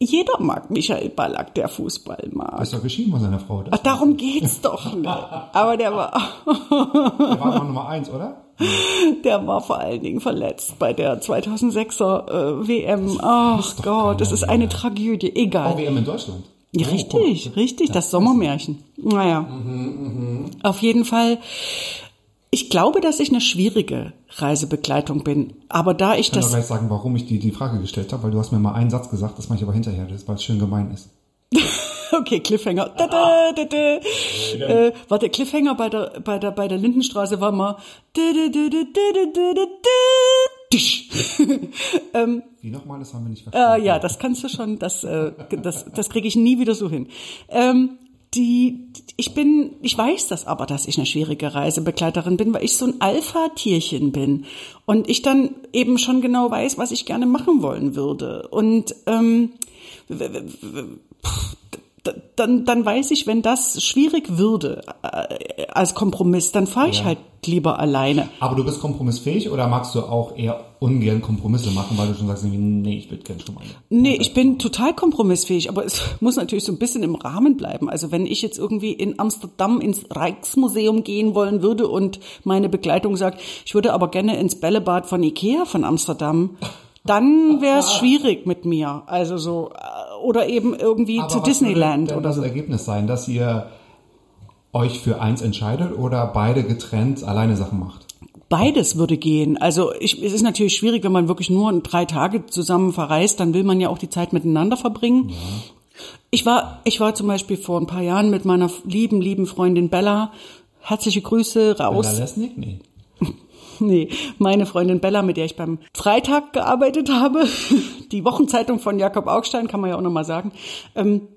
Jeder mag Michael Ballack, der Fußball mag. ist doch geschieden von seiner Frau. Ach, darum geht's doch nicht. Aber der war. der war Nummer eins, oder? Der war vor allen Dingen verletzt bei der 2006er äh, WM. Ach Gott, das ist eine Tragödie. Egal. Oh, WM in Deutschland. Ja, richtig, oh, richtig, das Sommermärchen. Naja. Mhm, mh. Auf jeden Fall ich glaube, dass ich eine schwierige Reisebegleitung bin. Aber da ich, ich kann das. Ich kann gleich sagen, warum ich die, die Frage gestellt habe, weil du hast mir mal einen Satz gesagt, das mache ich aber hinterher, weil es schön gemein ist. okay, Cliffhanger. Da, da, da, da. Äh, warte, Cliffhanger bei der, bei der, bei der Lindenstraße war mal. ähm, Wie nochmal, das haben wir nicht verstanden. Äh, ja, das kannst du schon, das, äh, das, das kriege ich nie wieder so hin. Ähm, die, ich bin, ich weiß das aber, dass ich eine schwierige Reisebegleiterin bin, weil ich so ein Alpha-Tierchen bin und ich dann eben schon genau weiß, was ich gerne machen wollen würde und ähm, dann, dann weiß ich, wenn das schwierig würde äh, als Kompromiss, dann fahre ich ja. halt lieber alleine. Aber du bist kompromissfähig oder magst du auch eher ungern Kompromisse machen, weil du schon sagst, nee, ich würde gerne schon mal. Nee, ich bin total kompromissfähig, aber es muss natürlich so ein bisschen im Rahmen bleiben. Also wenn ich jetzt irgendwie in Amsterdam ins Rijksmuseum gehen wollen würde und meine Begleitung sagt, ich würde aber gerne ins Bällebad von Ikea von Amsterdam, dann wäre es schwierig mit mir. Also so, äh, oder eben irgendwie aber zu Disneyland oder das so. das Ergebnis sein, dass ihr euch für eins entscheidet oder beide getrennt alleine Sachen macht? Beides würde gehen. Also ich, es ist natürlich schwierig, wenn man wirklich nur drei Tage zusammen verreist, dann will man ja auch die Zeit miteinander verbringen. Ja. Ich war, ich war zum Beispiel vor ein paar Jahren mit meiner lieben, lieben Freundin Bella. Herzliche Grüße raus. Bella Lesnick? Nee. Nee, meine Freundin Bella, mit der ich beim Freitag gearbeitet habe, die Wochenzeitung von Jakob Augstein, kann man ja auch nochmal sagen. Ähm,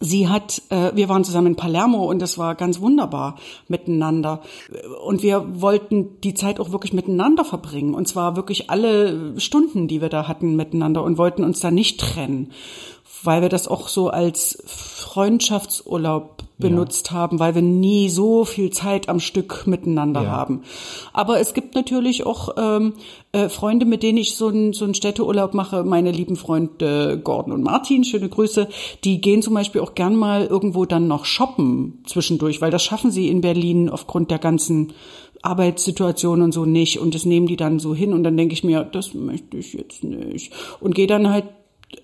sie hat, äh, wir waren zusammen in Palermo und das war ganz wunderbar miteinander. Und wir wollten die Zeit auch wirklich miteinander verbringen. Und zwar wirklich alle Stunden, die wir da hatten miteinander und wollten uns da nicht trennen weil wir das auch so als Freundschaftsurlaub benutzt ja. haben, weil wir nie so viel Zeit am Stück miteinander ja. haben. Aber es gibt natürlich auch ähm, äh, Freunde, mit denen ich so einen so einen Städteurlaub mache. Meine lieben Freunde Gordon und Martin, schöne Grüße. Die gehen zum Beispiel auch gern mal irgendwo dann noch shoppen zwischendurch, weil das schaffen sie in Berlin aufgrund der ganzen Arbeitssituation und so nicht. Und das nehmen die dann so hin und dann denke ich mir, das möchte ich jetzt nicht. Und gehe dann halt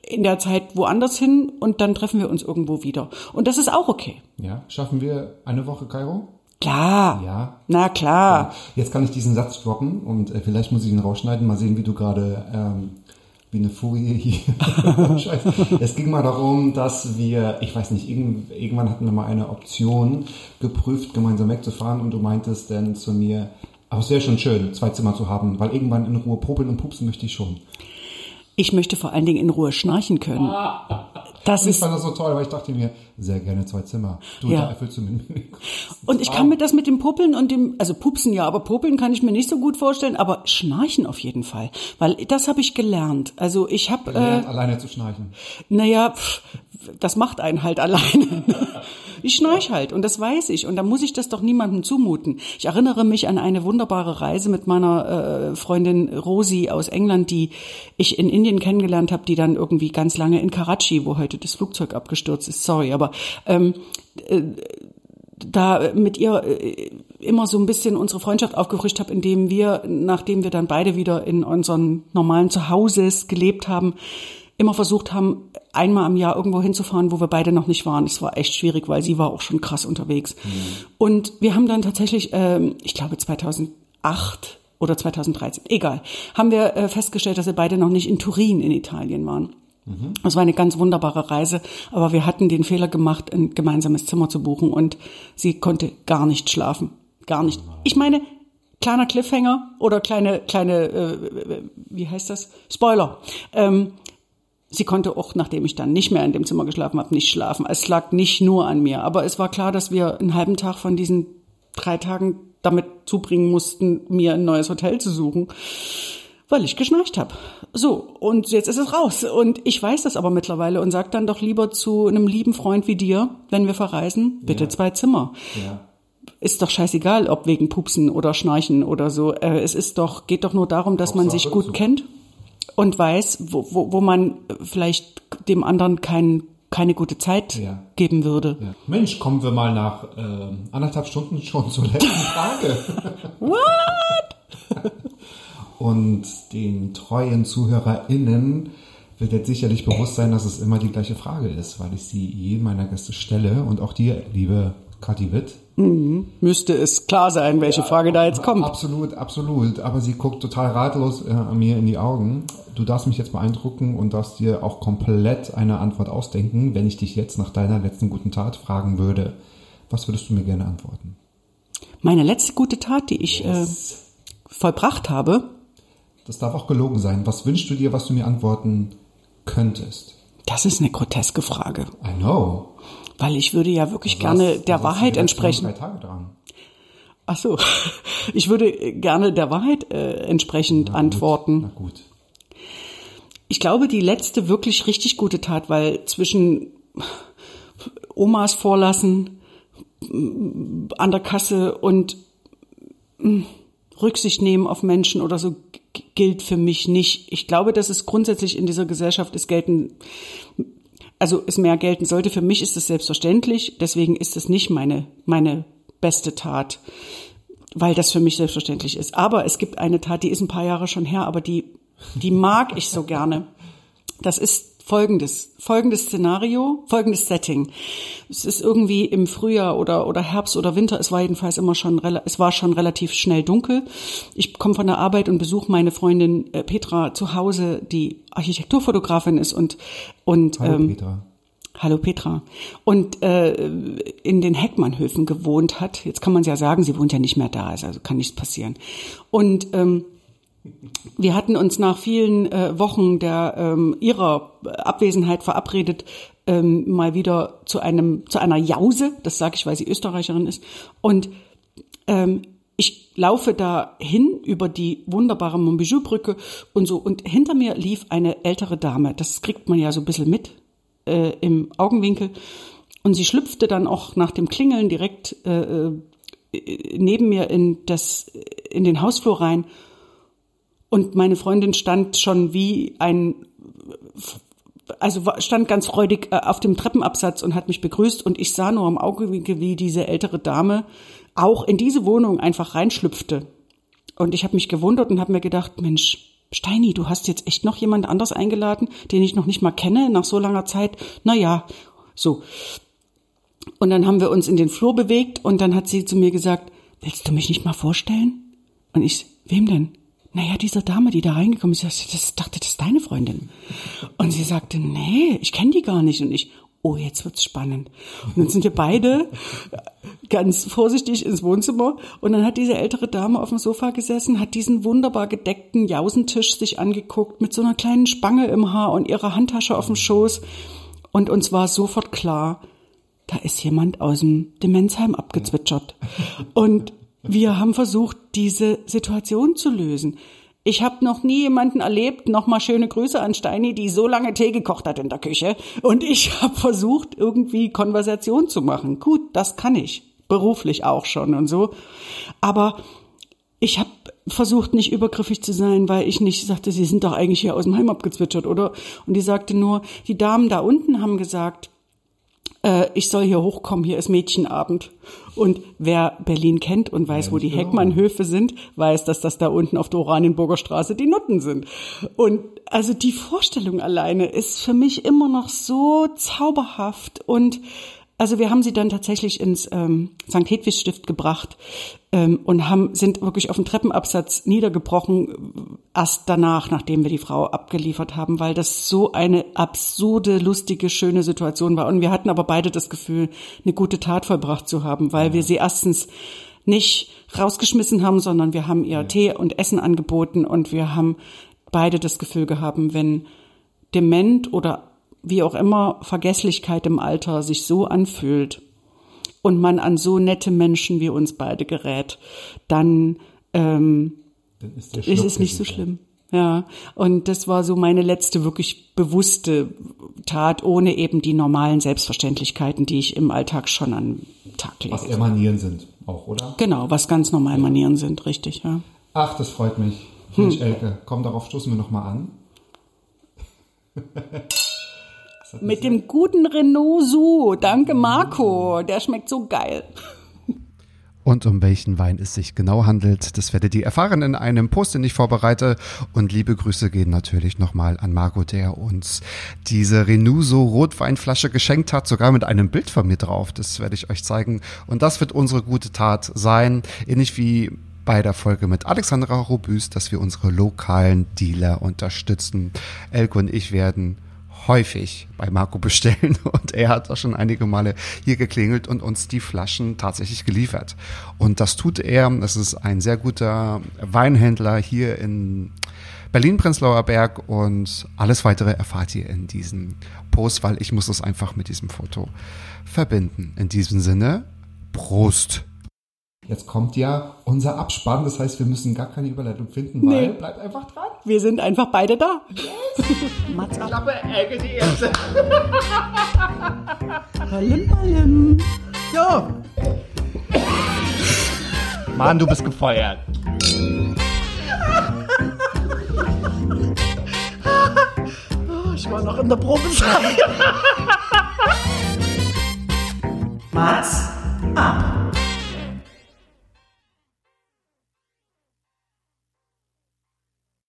in der Zeit woanders hin und dann treffen wir uns irgendwo wieder. Und das ist auch okay. Ja, schaffen wir eine Woche Kairo? Klar. Ja. Na klar. Jetzt kann ich diesen Satz droppen und äh, vielleicht muss ich ihn rausschneiden, mal sehen, wie du gerade ähm, wie eine Furie hier. Scheiße. Es ging mal darum, dass wir, ich weiß nicht, irgendwann hatten wir mal eine Option geprüft, gemeinsam wegzufahren und du meintest dann zu mir, aber es wäre schon schön, zwei Zimmer zu haben, weil irgendwann in Ruhe popeln und pupsen möchte ich schon. Ich möchte vor allen Dingen in Ruhe schnarchen können. Das ich ist, fand das so toll, weil ich dachte mir, sehr gerne zwei Zimmer. Du, ja. da erfüllst du mit mir. Und ich kann mir das mit dem Puppeln und dem, also Pupsen ja, aber Puppeln kann ich mir nicht so gut vorstellen, aber Schnarchen auf jeden Fall. Weil das habe ich gelernt. Also ich habe... Äh, alleine zu schnarchen. Naja, pff, das macht einen halt alleine. Ich schnarch halt und das weiß ich und da muss ich das doch niemandem zumuten. Ich erinnere mich an eine wunderbare Reise mit meiner äh, Freundin Rosi aus England, die ich in Indien kennengelernt habe, die dann irgendwie ganz lange in Karachi, wo heute das Flugzeug abgestürzt ist, sorry, aber ähm, äh, da mit ihr äh, immer so ein bisschen unsere Freundschaft aufgefrischt habe, indem wir, nachdem wir dann beide wieder in unseren normalen Zuhauses gelebt haben, immer versucht haben, einmal am Jahr irgendwo hinzufahren, wo wir beide noch nicht waren. Es war echt schwierig, weil sie war auch schon krass unterwegs. Mhm. Und wir haben dann tatsächlich, ähm, ich glaube 2008 oder 2013, egal, haben wir äh, festgestellt, dass wir beide noch nicht in Turin in Italien waren. Mhm. Das war eine ganz wunderbare Reise, aber wir hatten den Fehler gemacht, ein gemeinsames Zimmer zu buchen und sie konnte gar nicht schlafen. Gar nicht. Ich meine, kleiner Cliffhanger oder kleine, kleine, äh, wie heißt das? Spoiler. Ähm, Sie konnte auch, nachdem ich dann nicht mehr in dem Zimmer geschlafen habe, nicht schlafen. Es lag nicht nur an mir, aber es war klar, dass wir einen halben Tag von diesen drei Tagen damit zubringen mussten, mir ein neues Hotel zu suchen, weil ich geschnarcht habe. So, und jetzt ist es raus. Und ich weiß das aber mittlerweile und sag dann doch lieber zu einem lieben Freund wie dir, wenn wir verreisen, bitte ja. zwei Zimmer. Ja ist doch scheißegal, ob wegen Pupsen oder Schnarchen oder so. Äh, es ist doch, geht doch nur darum, dass man sich gut so. kennt und weiß, wo, wo, wo man vielleicht dem anderen kein, keine gute Zeit ja. geben würde. Ja. Mensch, kommen wir mal nach äh, anderthalb Stunden schon zur letzten Frage. What? und den treuen ZuhörerInnen wird jetzt sicherlich bewusst sein, dass es immer die gleiche Frage ist, weil ich sie jedem meiner Gäste stelle und auch dir, liebe Kathi Witt. Müsste es klar sein, welche ja, Frage da jetzt kommt. Absolut, absolut. Aber sie guckt total ratlos äh, mir in die Augen. Du darfst mich jetzt beeindrucken und darfst dir auch komplett eine Antwort ausdenken, wenn ich dich jetzt nach deiner letzten guten Tat fragen würde. Was würdest du mir gerne antworten? Meine letzte gute Tat, die ich äh, yes. äh, vollbracht habe. Das darf auch gelogen sein. Was wünschst du dir, was du mir antworten könntest? Das ist eine groteske Frage. I know. Weil ich würde ja wirklich also gerne was, der Wahrheit entsprechen. Drei Tage dran. Ach so. Ich würde gerne der Wahrheit äh, entsprechend na antworten. Gut, na gut. Ich glaube, die letzte wirklich richtig gute Tat, weil zwischen Omas vorlassen, an der Kasse und hm, Rücksicht nehmen auf Menschen oder so gilt für mich nicht. Ich glaube, dass es grundsätzlich in dieser Gesellschaft ist gelten also es mehr gelten sollte. Für mich ist es selbstverständlich. Deswegen ist es nicht meine, meine beste Tat, weil das für mich selbstverständlich ist. Aber es gibt eine Tat, die ist ein paar Jahre schon her, aber die, die mag ich so gerne. Das ist folgendes, folgendes Szenario, folgendes Setting. Es ist irgendwie im Frühjahr oder, oder Herbst oder Winter, es war jedenfalls immer schon, es war schon relativ schnell dunkel. Ich komme von der Arbeit und besuche meine Freundin äh, Petra zu Hause, die Architekturfotografin ist und, und, Hallo ähm, Petra. Hallo Petra. Und äh, in den Heckmannhöfen gewohnt hat. Jetzt kann man ja sagen, sie wohnt ja nicht mehr da, also kann nichts passieren. Und ähm, wir hatten uns nach vielen äh, Wochen der ähm, ihrer Abwesenheit verabredet, ähm, mal wieder zu einem zu einer Jause. Das sage ich, weil sie Österreicherin ist. Und ähm, ich laufe da hin über die wunderbare Montbijou-Brücke und so. Und hinter mir lief eine ältere Dame. Das kriegt man ja so ein bisschen mit äh, im Augenwinkel. Und sie schlüpfte dann auch nach dem Klingeln direkt äh, äh neben mir in das in den Hausflur rein und meine Freundin stand schon wie ein, also stand ganz freudig äh, auf dem Treppenabsatz und hat mich begrüßt und ich sah nur am Augenwinkel, wie diese ältere Dame auch in diese Wohnung einfach reinschlüpfte. Und ich habe mich gewundert und habe mir gedacht, Mensch, Steini, du hast jetzt echt noch jemand anders eingeladen, den ich noch nicht mal kenne nach so langer Zeit. Na ja, so. Und dann haben wir uns in den Flur bewegt und dann hat sie zu mir gesagt, willst du mich nicht mal vorstellen? Und ich, wem denn? Naja, diese Dame, die da reingekommen ist, das dachte, das ist deine Freundin. Und sie sagte, nee, ich kenne die gar nicht. Und ich, oh, jetzt wird's spannend. Und dann sind wir beide ganz vorsichtig ins Wohnzimmer. Und dann hat diese ältere Dame auf dem Sofa gesessen, hat diesen wunderbar gedeckten Jausentisch sich angeguckt mit so einer kleinen Spange im Haar und ihrer Handtasche auf dem Schoß. Und uns war sofort klar, da ist jemand aus dem Demenzheim abgezwitschert. Und wir haben versucht, diese Situation zu lösen. Ich habe noch nie jemanden erlebt, nochmal schöne Grüße an Steini, die so lange Tee gekocht hat in der Küche. Und ich habe versucht, irgendwie Konversation zu machen. Gut, das kann ich. Beruflich auch schon und so. Aber ich habe versucht, nicht übergriffig zu sein, weil ich nicht sagte, sie sind doch eigentlich hier aus dem Heim abgezwitschert, oder? Und die sagte nur, die Damen da unten haben gesagt, äh, ich soll hier hochkommen, hier ist Mädchenabend. Und wer Berlin kennt und weiß, ja, wo die Heckmannhöfe sind, weiß, dass das da unten auf der Oranienburger Straße die Nutten sind. Und also die Vorstellung alleine ist für mich immer noch so zauberhaft und also wir haben sie dann tatsächlich ins ähm, St. Hedwigs Stift gebracht ähm, und haben sind wirklich auf dem Treppenabsatz niedergebrochen erst danach, nachdem wir die Frau abgeliefert haben, weil das so eine absurde, lustige, schöne Situation war. Und wir hatten aber beide das Gefühl, eine gute Tat vollbracht zu haben, weil wir sie erstens nicht rausgeschmissen haben, sondern wir haben ihr. Tee und Essen angeboten und wir haben beide das Gefühl gehabt, wenn dement oder wie auch immer Vergesslichkeit im Alter sich so anfühlt und man an so nette Menschen wie uns beide gerät, dann, ähm, dann ist, ist es nicht so schlimm. Ja, und das war so meine letzte wirklich bewusste Tat, ohne eben die normalen Selbstverständlichkeiten, die ich im Alltag schon an Tag lege. Was eher Manieren sind, auch, oder? Genau, was ganz normal Manieren sind, richtig, ja. Ach, das freut mich. Mensch, hm. Elke, komm, darauf stoßen wir nochmal an. Mit dem guten Renault Su. Danke, Marco. Der schmeckt so geil. Und um welchen Wein es sich genau handelt, das werdet ihr erfahren in einem Post, den ich vorbereite. Und liebe Grüße gehen natürlich nochmal an Marco, der uns diese Renuso Rotweinflasche geschenkt hat, sogar mit einem Bild von mir drauf. Das werde ich euch zeigen. Und das wird unsere gute Tat sein. Ähnlich wie bei der Folge mit Alexandra Robüst, dass wir unsere lokalen Dealer unterstützen. Elke und ich werden häufig bei Marco bestellen und er hat auch schon einige Male hier geklingelt und uns die Flaschen tatsächlich geliefert. Und das tut er. Das ist ein sehr guter Weinhändler hier in Berlin-Prenzlauer Berg und alles weitere erfahrt ihr in diesem Post, weil ich muss es einfach mit diesem Foto verbinden. In diesem Sinne, Prost! Jetzt kommt ja unser Abspann, das heißt, wir müssen gar keine Überleitung finden, weil nee. bleibt einfach dran. Wir sind einfach beide da. Yes. Mats ab. Klappe, Ecke, die erste. Ballim, ballim. Jo. Mann, du bist gefeuert. oh, ich war noch in der Probezeit. Mats ab.